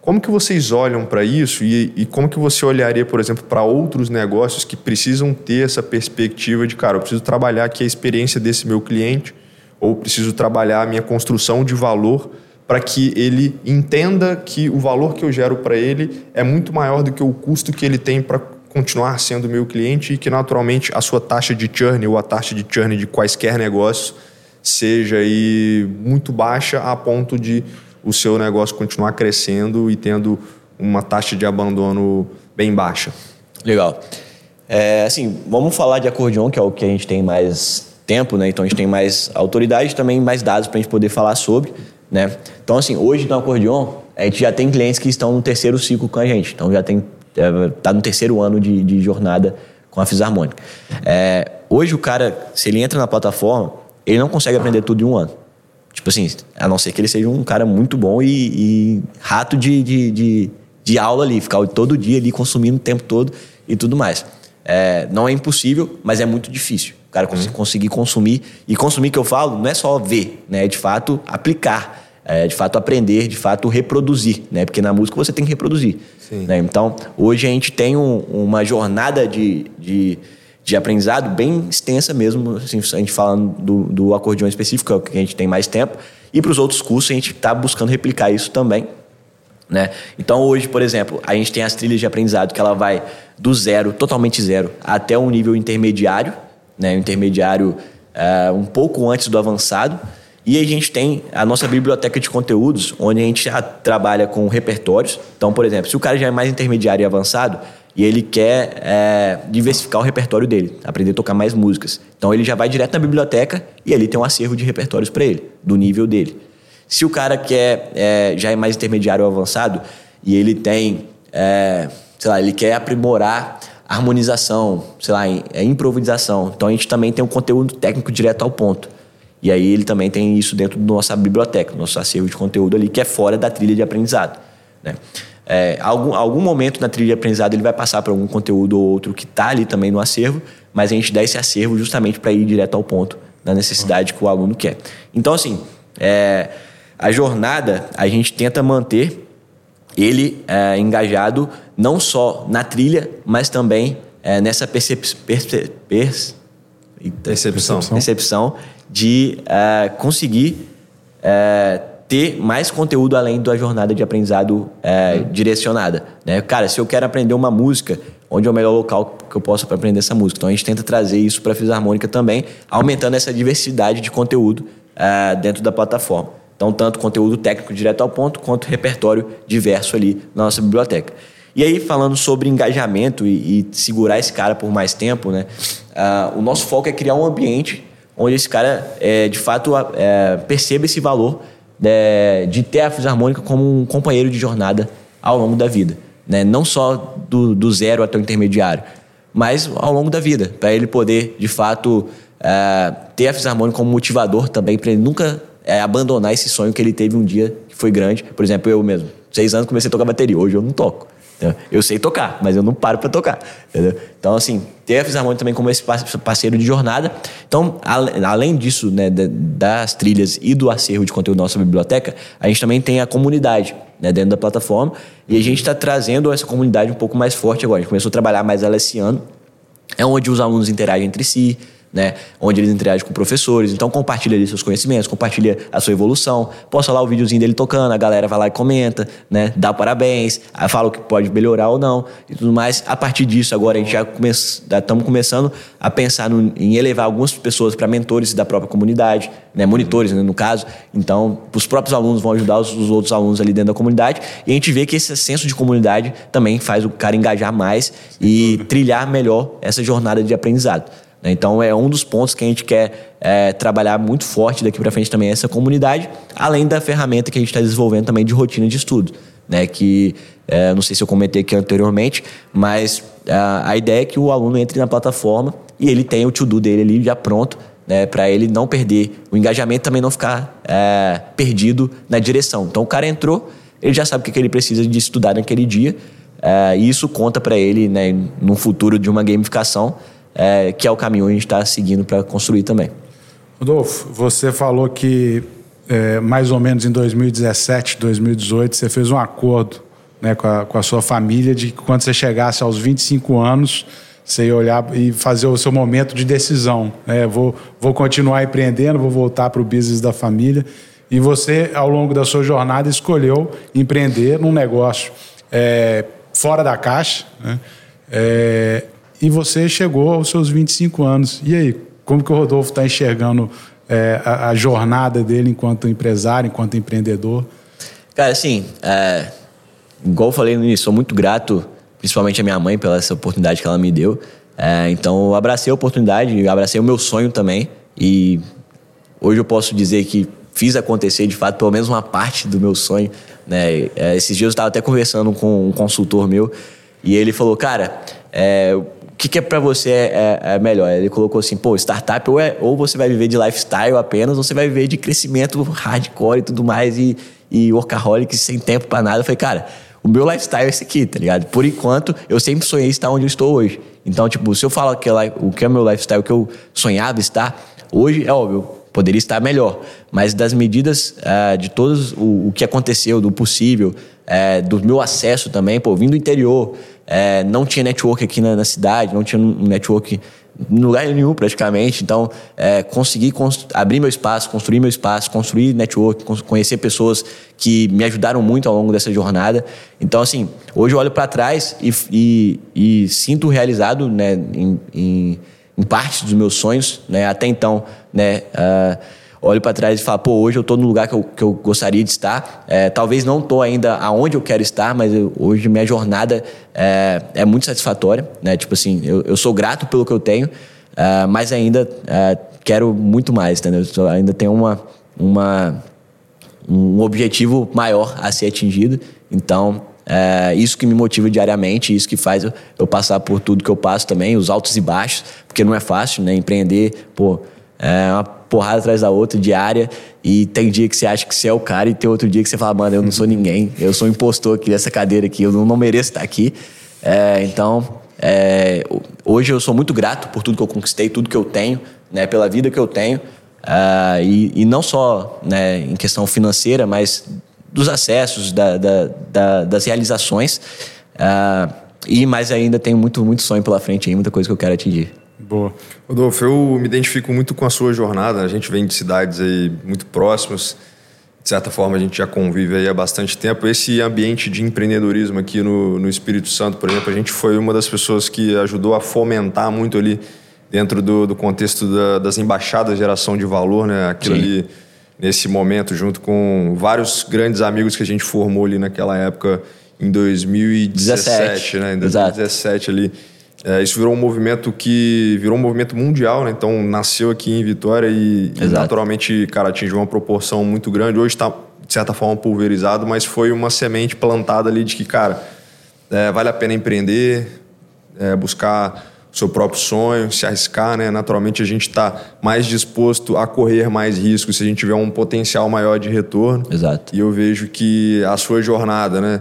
Como que vocês olham para isso e, e, como que você olharia, por exemplo, para outros negócios que precisam ter essa perspectiva de, cara, eu preciso trabalhar aqui a experiência desse meu cliente ou preciso trabalhar a minha construção de valor para que ele entenda que o valor que eu gero para ele é muito maior do que o custo que ele tem para continuar sendo meu cliente e que naturalmente a sua taxa de churn ou a taxa de churn de quaisquer negócios seja aí muito baixa a ponto de o seu negócio continuar crescendo e tendo uma taxa de abandono bem baixa. Legal. É, assim, vamos falar de acordeon, que é o que a gente tem mais tempo, né? Então a gente tem mais autoridade também mais dados para a gente poder falar sobre, né? Então, assim, hoje no acordeon, a gente já tem clientes que estão no terceiro ciclo com a gente. Então já tem. Está no terceiro ano de, de jornada com a fisarmônica. É, hoje o cara, se ele entra na plataforma, ele não consegue aprender tudo em um ano. Tipo assim, a não ser que ele seja um cara muito bom e, e rato de, de, de, de, aula ali, ficar todo dia ali consumindo o tempo todo e tudo mais. É, não é impossível, mas é muito difícil. O cara uhum. conseguir consumir. E consumir que eu falo não é só ver, né? É de fato aplicar. É, de fato aprender, de fato reproduzir, né? Porque na música você tem que reproduzir. Né? Então, hoje a gente tem um, uma jornada de, de de aprendizado bem extensa mesmo, assim, a gente falando do, do acordeão específico, é o que a gente tem mais tempo, e para os outros cursos a gente está buscando replicar isso também. Né? Então hoje, por exemplo, a gente tem as trilhas de aprendizado que ela vai do zero, totalmente zero, até um nível intermediário, né? o intermediário é, um pouco antes do avançado, e a gente tem a nossa biblioteca de conteúdos, onde a gente trabalha com repertórios. Então, por exemplo, se o cara já é mais intermediário e avançado, e ele quer é, diversificar o repertório dele, aprender a tocar mais músicas. Então ele já vai direto na biblioteca e ali tem um acervo de repertórios para ele, do nível dele. Se o cara quer é, já é mais intermediário ou avançado e ele tem, é, sei lá, ele quer aprimorar harmonização, sei lá, é improvisação. Então a gente também tem um conteúdo técnico direto ao ponto. E aí ele também tem isso dentro da nossa biblioteca, nosso acervo de conteúdo ali, que é fora da trilha de aprendizado. Né? É, algum, algum momento na trilha de aprendizado ele vai passar por algum conteúdo ou outro que está ali também no acervo, mas a gente dá esse acervo justamente para ir direto ao ponto da necessidade que o aluno quer. Então, assim, é, a jornada a gente tenta manter ele é, engajado não só na trilha, mas também é, nessa percep perce perce percepção. percepção de é, conseguir é, ter mais conteúdo além da jornada de aprendizado uhum. direcionada. Né? Cara, se eu quero aprender uma música, onde é o melhor local que eu posso para aprender essa música? Então a gente tenta trazer isso para a Fisarmônica também, aumentando essa diversidade de conteúdo é, dentro da plataforma. Então, tanto conteúdo técnico direto ao ponto, quanto repertório diverso ali na nossa biblioteca. E aí, falando sobre engajamento e, e segurar esse cara por mais tempo, né? Uh, o nosso foco é criar um ambiente onde esse cara, é, de fato, é, perceba esse valor de, de ter a Fisarmônica como um companheiro de jornada ao longo da vida. Né? Não só do, do zero até o intermediário, mas ao longo da vida, para ele poder, de fato, uh, ter a Fisarmônica como motivador também, para ele nunca uh, abandonar esse sonho que ele teve um dia, que foi grande. Por exemplo, eu mesmo, seis anos comecei a tocar bateria, hoje eu não toco. Eu sei tocar, mas eu não paro para tocar. Entendeu? Então, assim, ter a Fisarmônica também como esse parceiro de jornada. Então, além disso, né, das trilhas e do acervo de conteúdo da nossa biblioteca, a gente também tem a comunidade né, dentro da plataforma. E a gente está trazendo essa comunidade um pouco mais forte agora. A gente começou a trabalhar mais ela esse ano. É onde os alunos interagem entre si, né? Onde eles interagem com professores. Então compartilha ali seus conhecimentos, compartilha a sua evolução. Posta lá o videozinho dele tocando, a galera vai lá e comenta, né? Dá parabéns, fala o que pode melhorar ou não e tudo mais. A partir disso, agora a gente já estamos começando a pensar no, em elevar algumas pessoas para mentores da própria comunidade, né? Monitores, né, no caso. Então, os próprios alunos vão ajudar os, os outros alunos ali dentro da comunidade. E a gente vê que esse senso de comunidade também faz o cara engajar mais e trilhar melhor essa jornada de aprendizado. Então é um dos pontos que a gente quer é, trabalhar muito forte daqui para frente também essa comunidade, além da ferramenta que a gente está desenvolvendo também de rotina de estudo, né? Que é, não sei se eu comentei aqui anteriormente, mas a, a ideia é que o aluno entre na plataforma e ele tenha o to-do dele ali já pronto, né, para ele não perder o engajamento, também não ficar é, perdido na direção. Então o cara entrou, ele já sabe o que ele precisa de estudar naquele dia, é, e isso conta para ele, né, no futuro de uma gamificação, é, que é o caminho que a gente está seguindo para construir também. Rodolfo, você falou que é, mais ou menos em 2017, 2018, você fez um acordo né, com, a, com a sua família de que quando você chegasse aos 25 anos, você ia olhar e fazer o seu momento de decisão. Né? Vou, vou continuar empreendendo, vou voltar para o business da família. E você, ao longo da sua jornada, escolheu empreender num negócio é, fora da caixa. Né? É, e você chegou aos seus 25 anos. E aí, como que o Rodolfo está enxergando é, a, a, jornada dele enquanto empresário, enquanto empreendedor? Cara, assim, é, igual eu falei no início, sou muito grato principalmente a minha mãe pela essa oportunidade que ela me deu. É, então eu abracei a oportunidade, abracei o meu sonho também e hoje eu posso dizer que fiz acontecer de fato pelo menos uma parte do meu sonho. Né? É, esses dias eu estava até conversando com um consultor meu e ele falou, cara, é, que, que é para você é, é, é, melhor? Ele colocou assim, pô, startup ou, é, ou você vai viver de lifestyle apenas, ou você vai viver de crescimento hardcore e tudo mais, e, e workaholic sem tempo para nada. Eu falei, cara, o meu lifestyle é esse aqui, tá ligado? Por enquanto, eu sempre sonhei estar onde eu estou hoje. Então, tipo, se eu falo que é, o que é meu lifestyle, o que eu sonhava estar, hoje é óbvio, poderia estar melhor. Mas das medidas uh, de todos o, o, que aconteceu, do possível, uh, do meu acesso também, pô, vim do interior, uh, não tinha network aqui na, na, cidade, não tinha um network em lugar nenhum praticamente. Então, consegui abrir meu espaço, construir meu espaço, construir network, conhecer pessoas que me ajudaram muito ao longo dessa jornada. Então, assim, hoje eu olho para trás e, e, e, sinto realizado né, em, em em parte dos meus sonhos, né? Até então, né? Uh, olho para trás e falo, pô, hoje eu estou no lugar que eu, que eu gostaria de estar. É, talvez não estou ainda aonde eu quero estar, mas eu, hoje minha jornada é, é, muito satisfatória, né? Tipo assim, eu, eu, sou grato pelo que eu tenho, uh, mas ainda uh, quero muito mais, entendeu? Eu ainda tenho uma, uma, um objetivo maior a ser atingido, então é isso que me motiva diariamente, isso que faz eu, eu, passar por tudo que eu passo também, os altos e baixos, porque não é fácil, né? Empreender, pô, é uma porrada atrás da outra, diária, e tem dia que você acha que você é o cara, e tem outro dia que você fala, mano, eu não sou ninguém, eu sou um impostor aqui nessa cadeira aqui, eu não mereço estar aqui. É, então, é, hoje eu sou muito grato por tudo que eu conquistei, tudo que eu tenho, né? Pela vida que eu tenho. Uh, e, e, não só né, em questão financeira, mas dos acessos, da, da, da, das realizações. Uh, e mais ainda tenho muito, muito sonho pela frente aí, muita coisa que eu quero atingir. Boa. Rodolfo, eu me identifico muito com a sua jornada. A gente vem de cidades aí muito próximas. De certa forma, a gente já convive aí há bastante tempo. Esse ambiente de empreendedorismo aqui no, no Espírito Santo, por exemplo, a gente foi uma das pessoas que ajudou a fomentar muito ali dentro do, do contexto da, das embaixadas de geração de valor, né? Aquilo Sim. ali nesse momento, junto com vários grandes amigos que a gente formou ali naquela época, em 2017, 17. né? Em 2017 Exato. ali. É, isso virou um movimento que virou um movimento mundial, né? Então nasceu aqui em Vitória e, e naturalmente, cara, atingiu uma proporção muito grande. Hoje está de certa forma pulverizado, mas foi uma semente plantada ali de que, cara, é, vale a pena empreender, é, buscar seu próprio sonho, se arriscar, né? Naturalmente a gente está mais disposto a correr mais riscos se a gente tiver um potencial maior de retorno. Exato. E eu vejo que a sua jornada, né?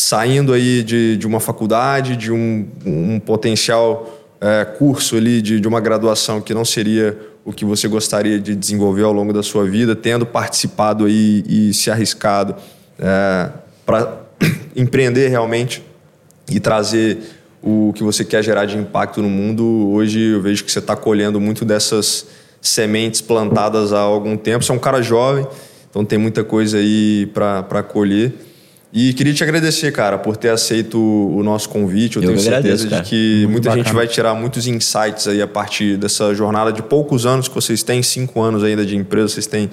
Saindo aí de, de uma faculdade, de um, um potencial é, curso ali, de, de uma graduação que não seria o que você gostaria de desenvolver ao longo da sua vida, tendo participado aí e se arriscado é, para empreender realmente e trazer o que você quer gerar de impacto no mundo. Hoje eu vejo que você está colhendo muito dessas sementes plantadas há algum tempo. Você é um cara jovem, então tem muita coisa aí para colher. E queria te agradecer, cara, por ter aceito o nosso convite. Eu, eu tenho certeza agradeço, de que muito muita bacana. gente vai tirar muitos insights aí a partir dessa jornada de poucos anos que vocês têm, cinco anos ainda de empresa, vocês têm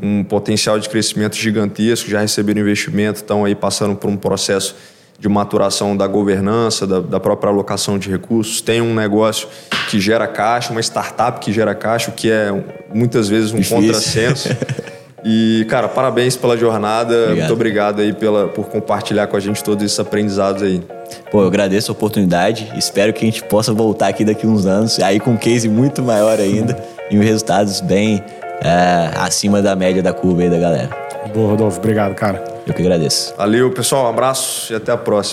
um potencial de crescimento gigantesco, já receberam investimento, estão aí passando por um processo de maturação da governança, da, da, própria alocação de recursos. Tem um negócio que gera caixa, uma startup que gera caixa, o que é muitas vezes um Difícil. contrassenso. E, cara, parabéns pela jornada. Obrigado. Muito obrigado aí pela, por compartilhar com a gente todos esses aprendizados aí. Pô, eu agradeço a oportunidade. Espero que a gente possa voltar aqui daqui uns anos, aí com um case muito maior ainda e resultados bem é, acima da média da curva aí da galera. Boa, Rodolfo. Obrigado, cara. Eu que agradeço. Valeu, pessoal. Um abraço e até a próxima.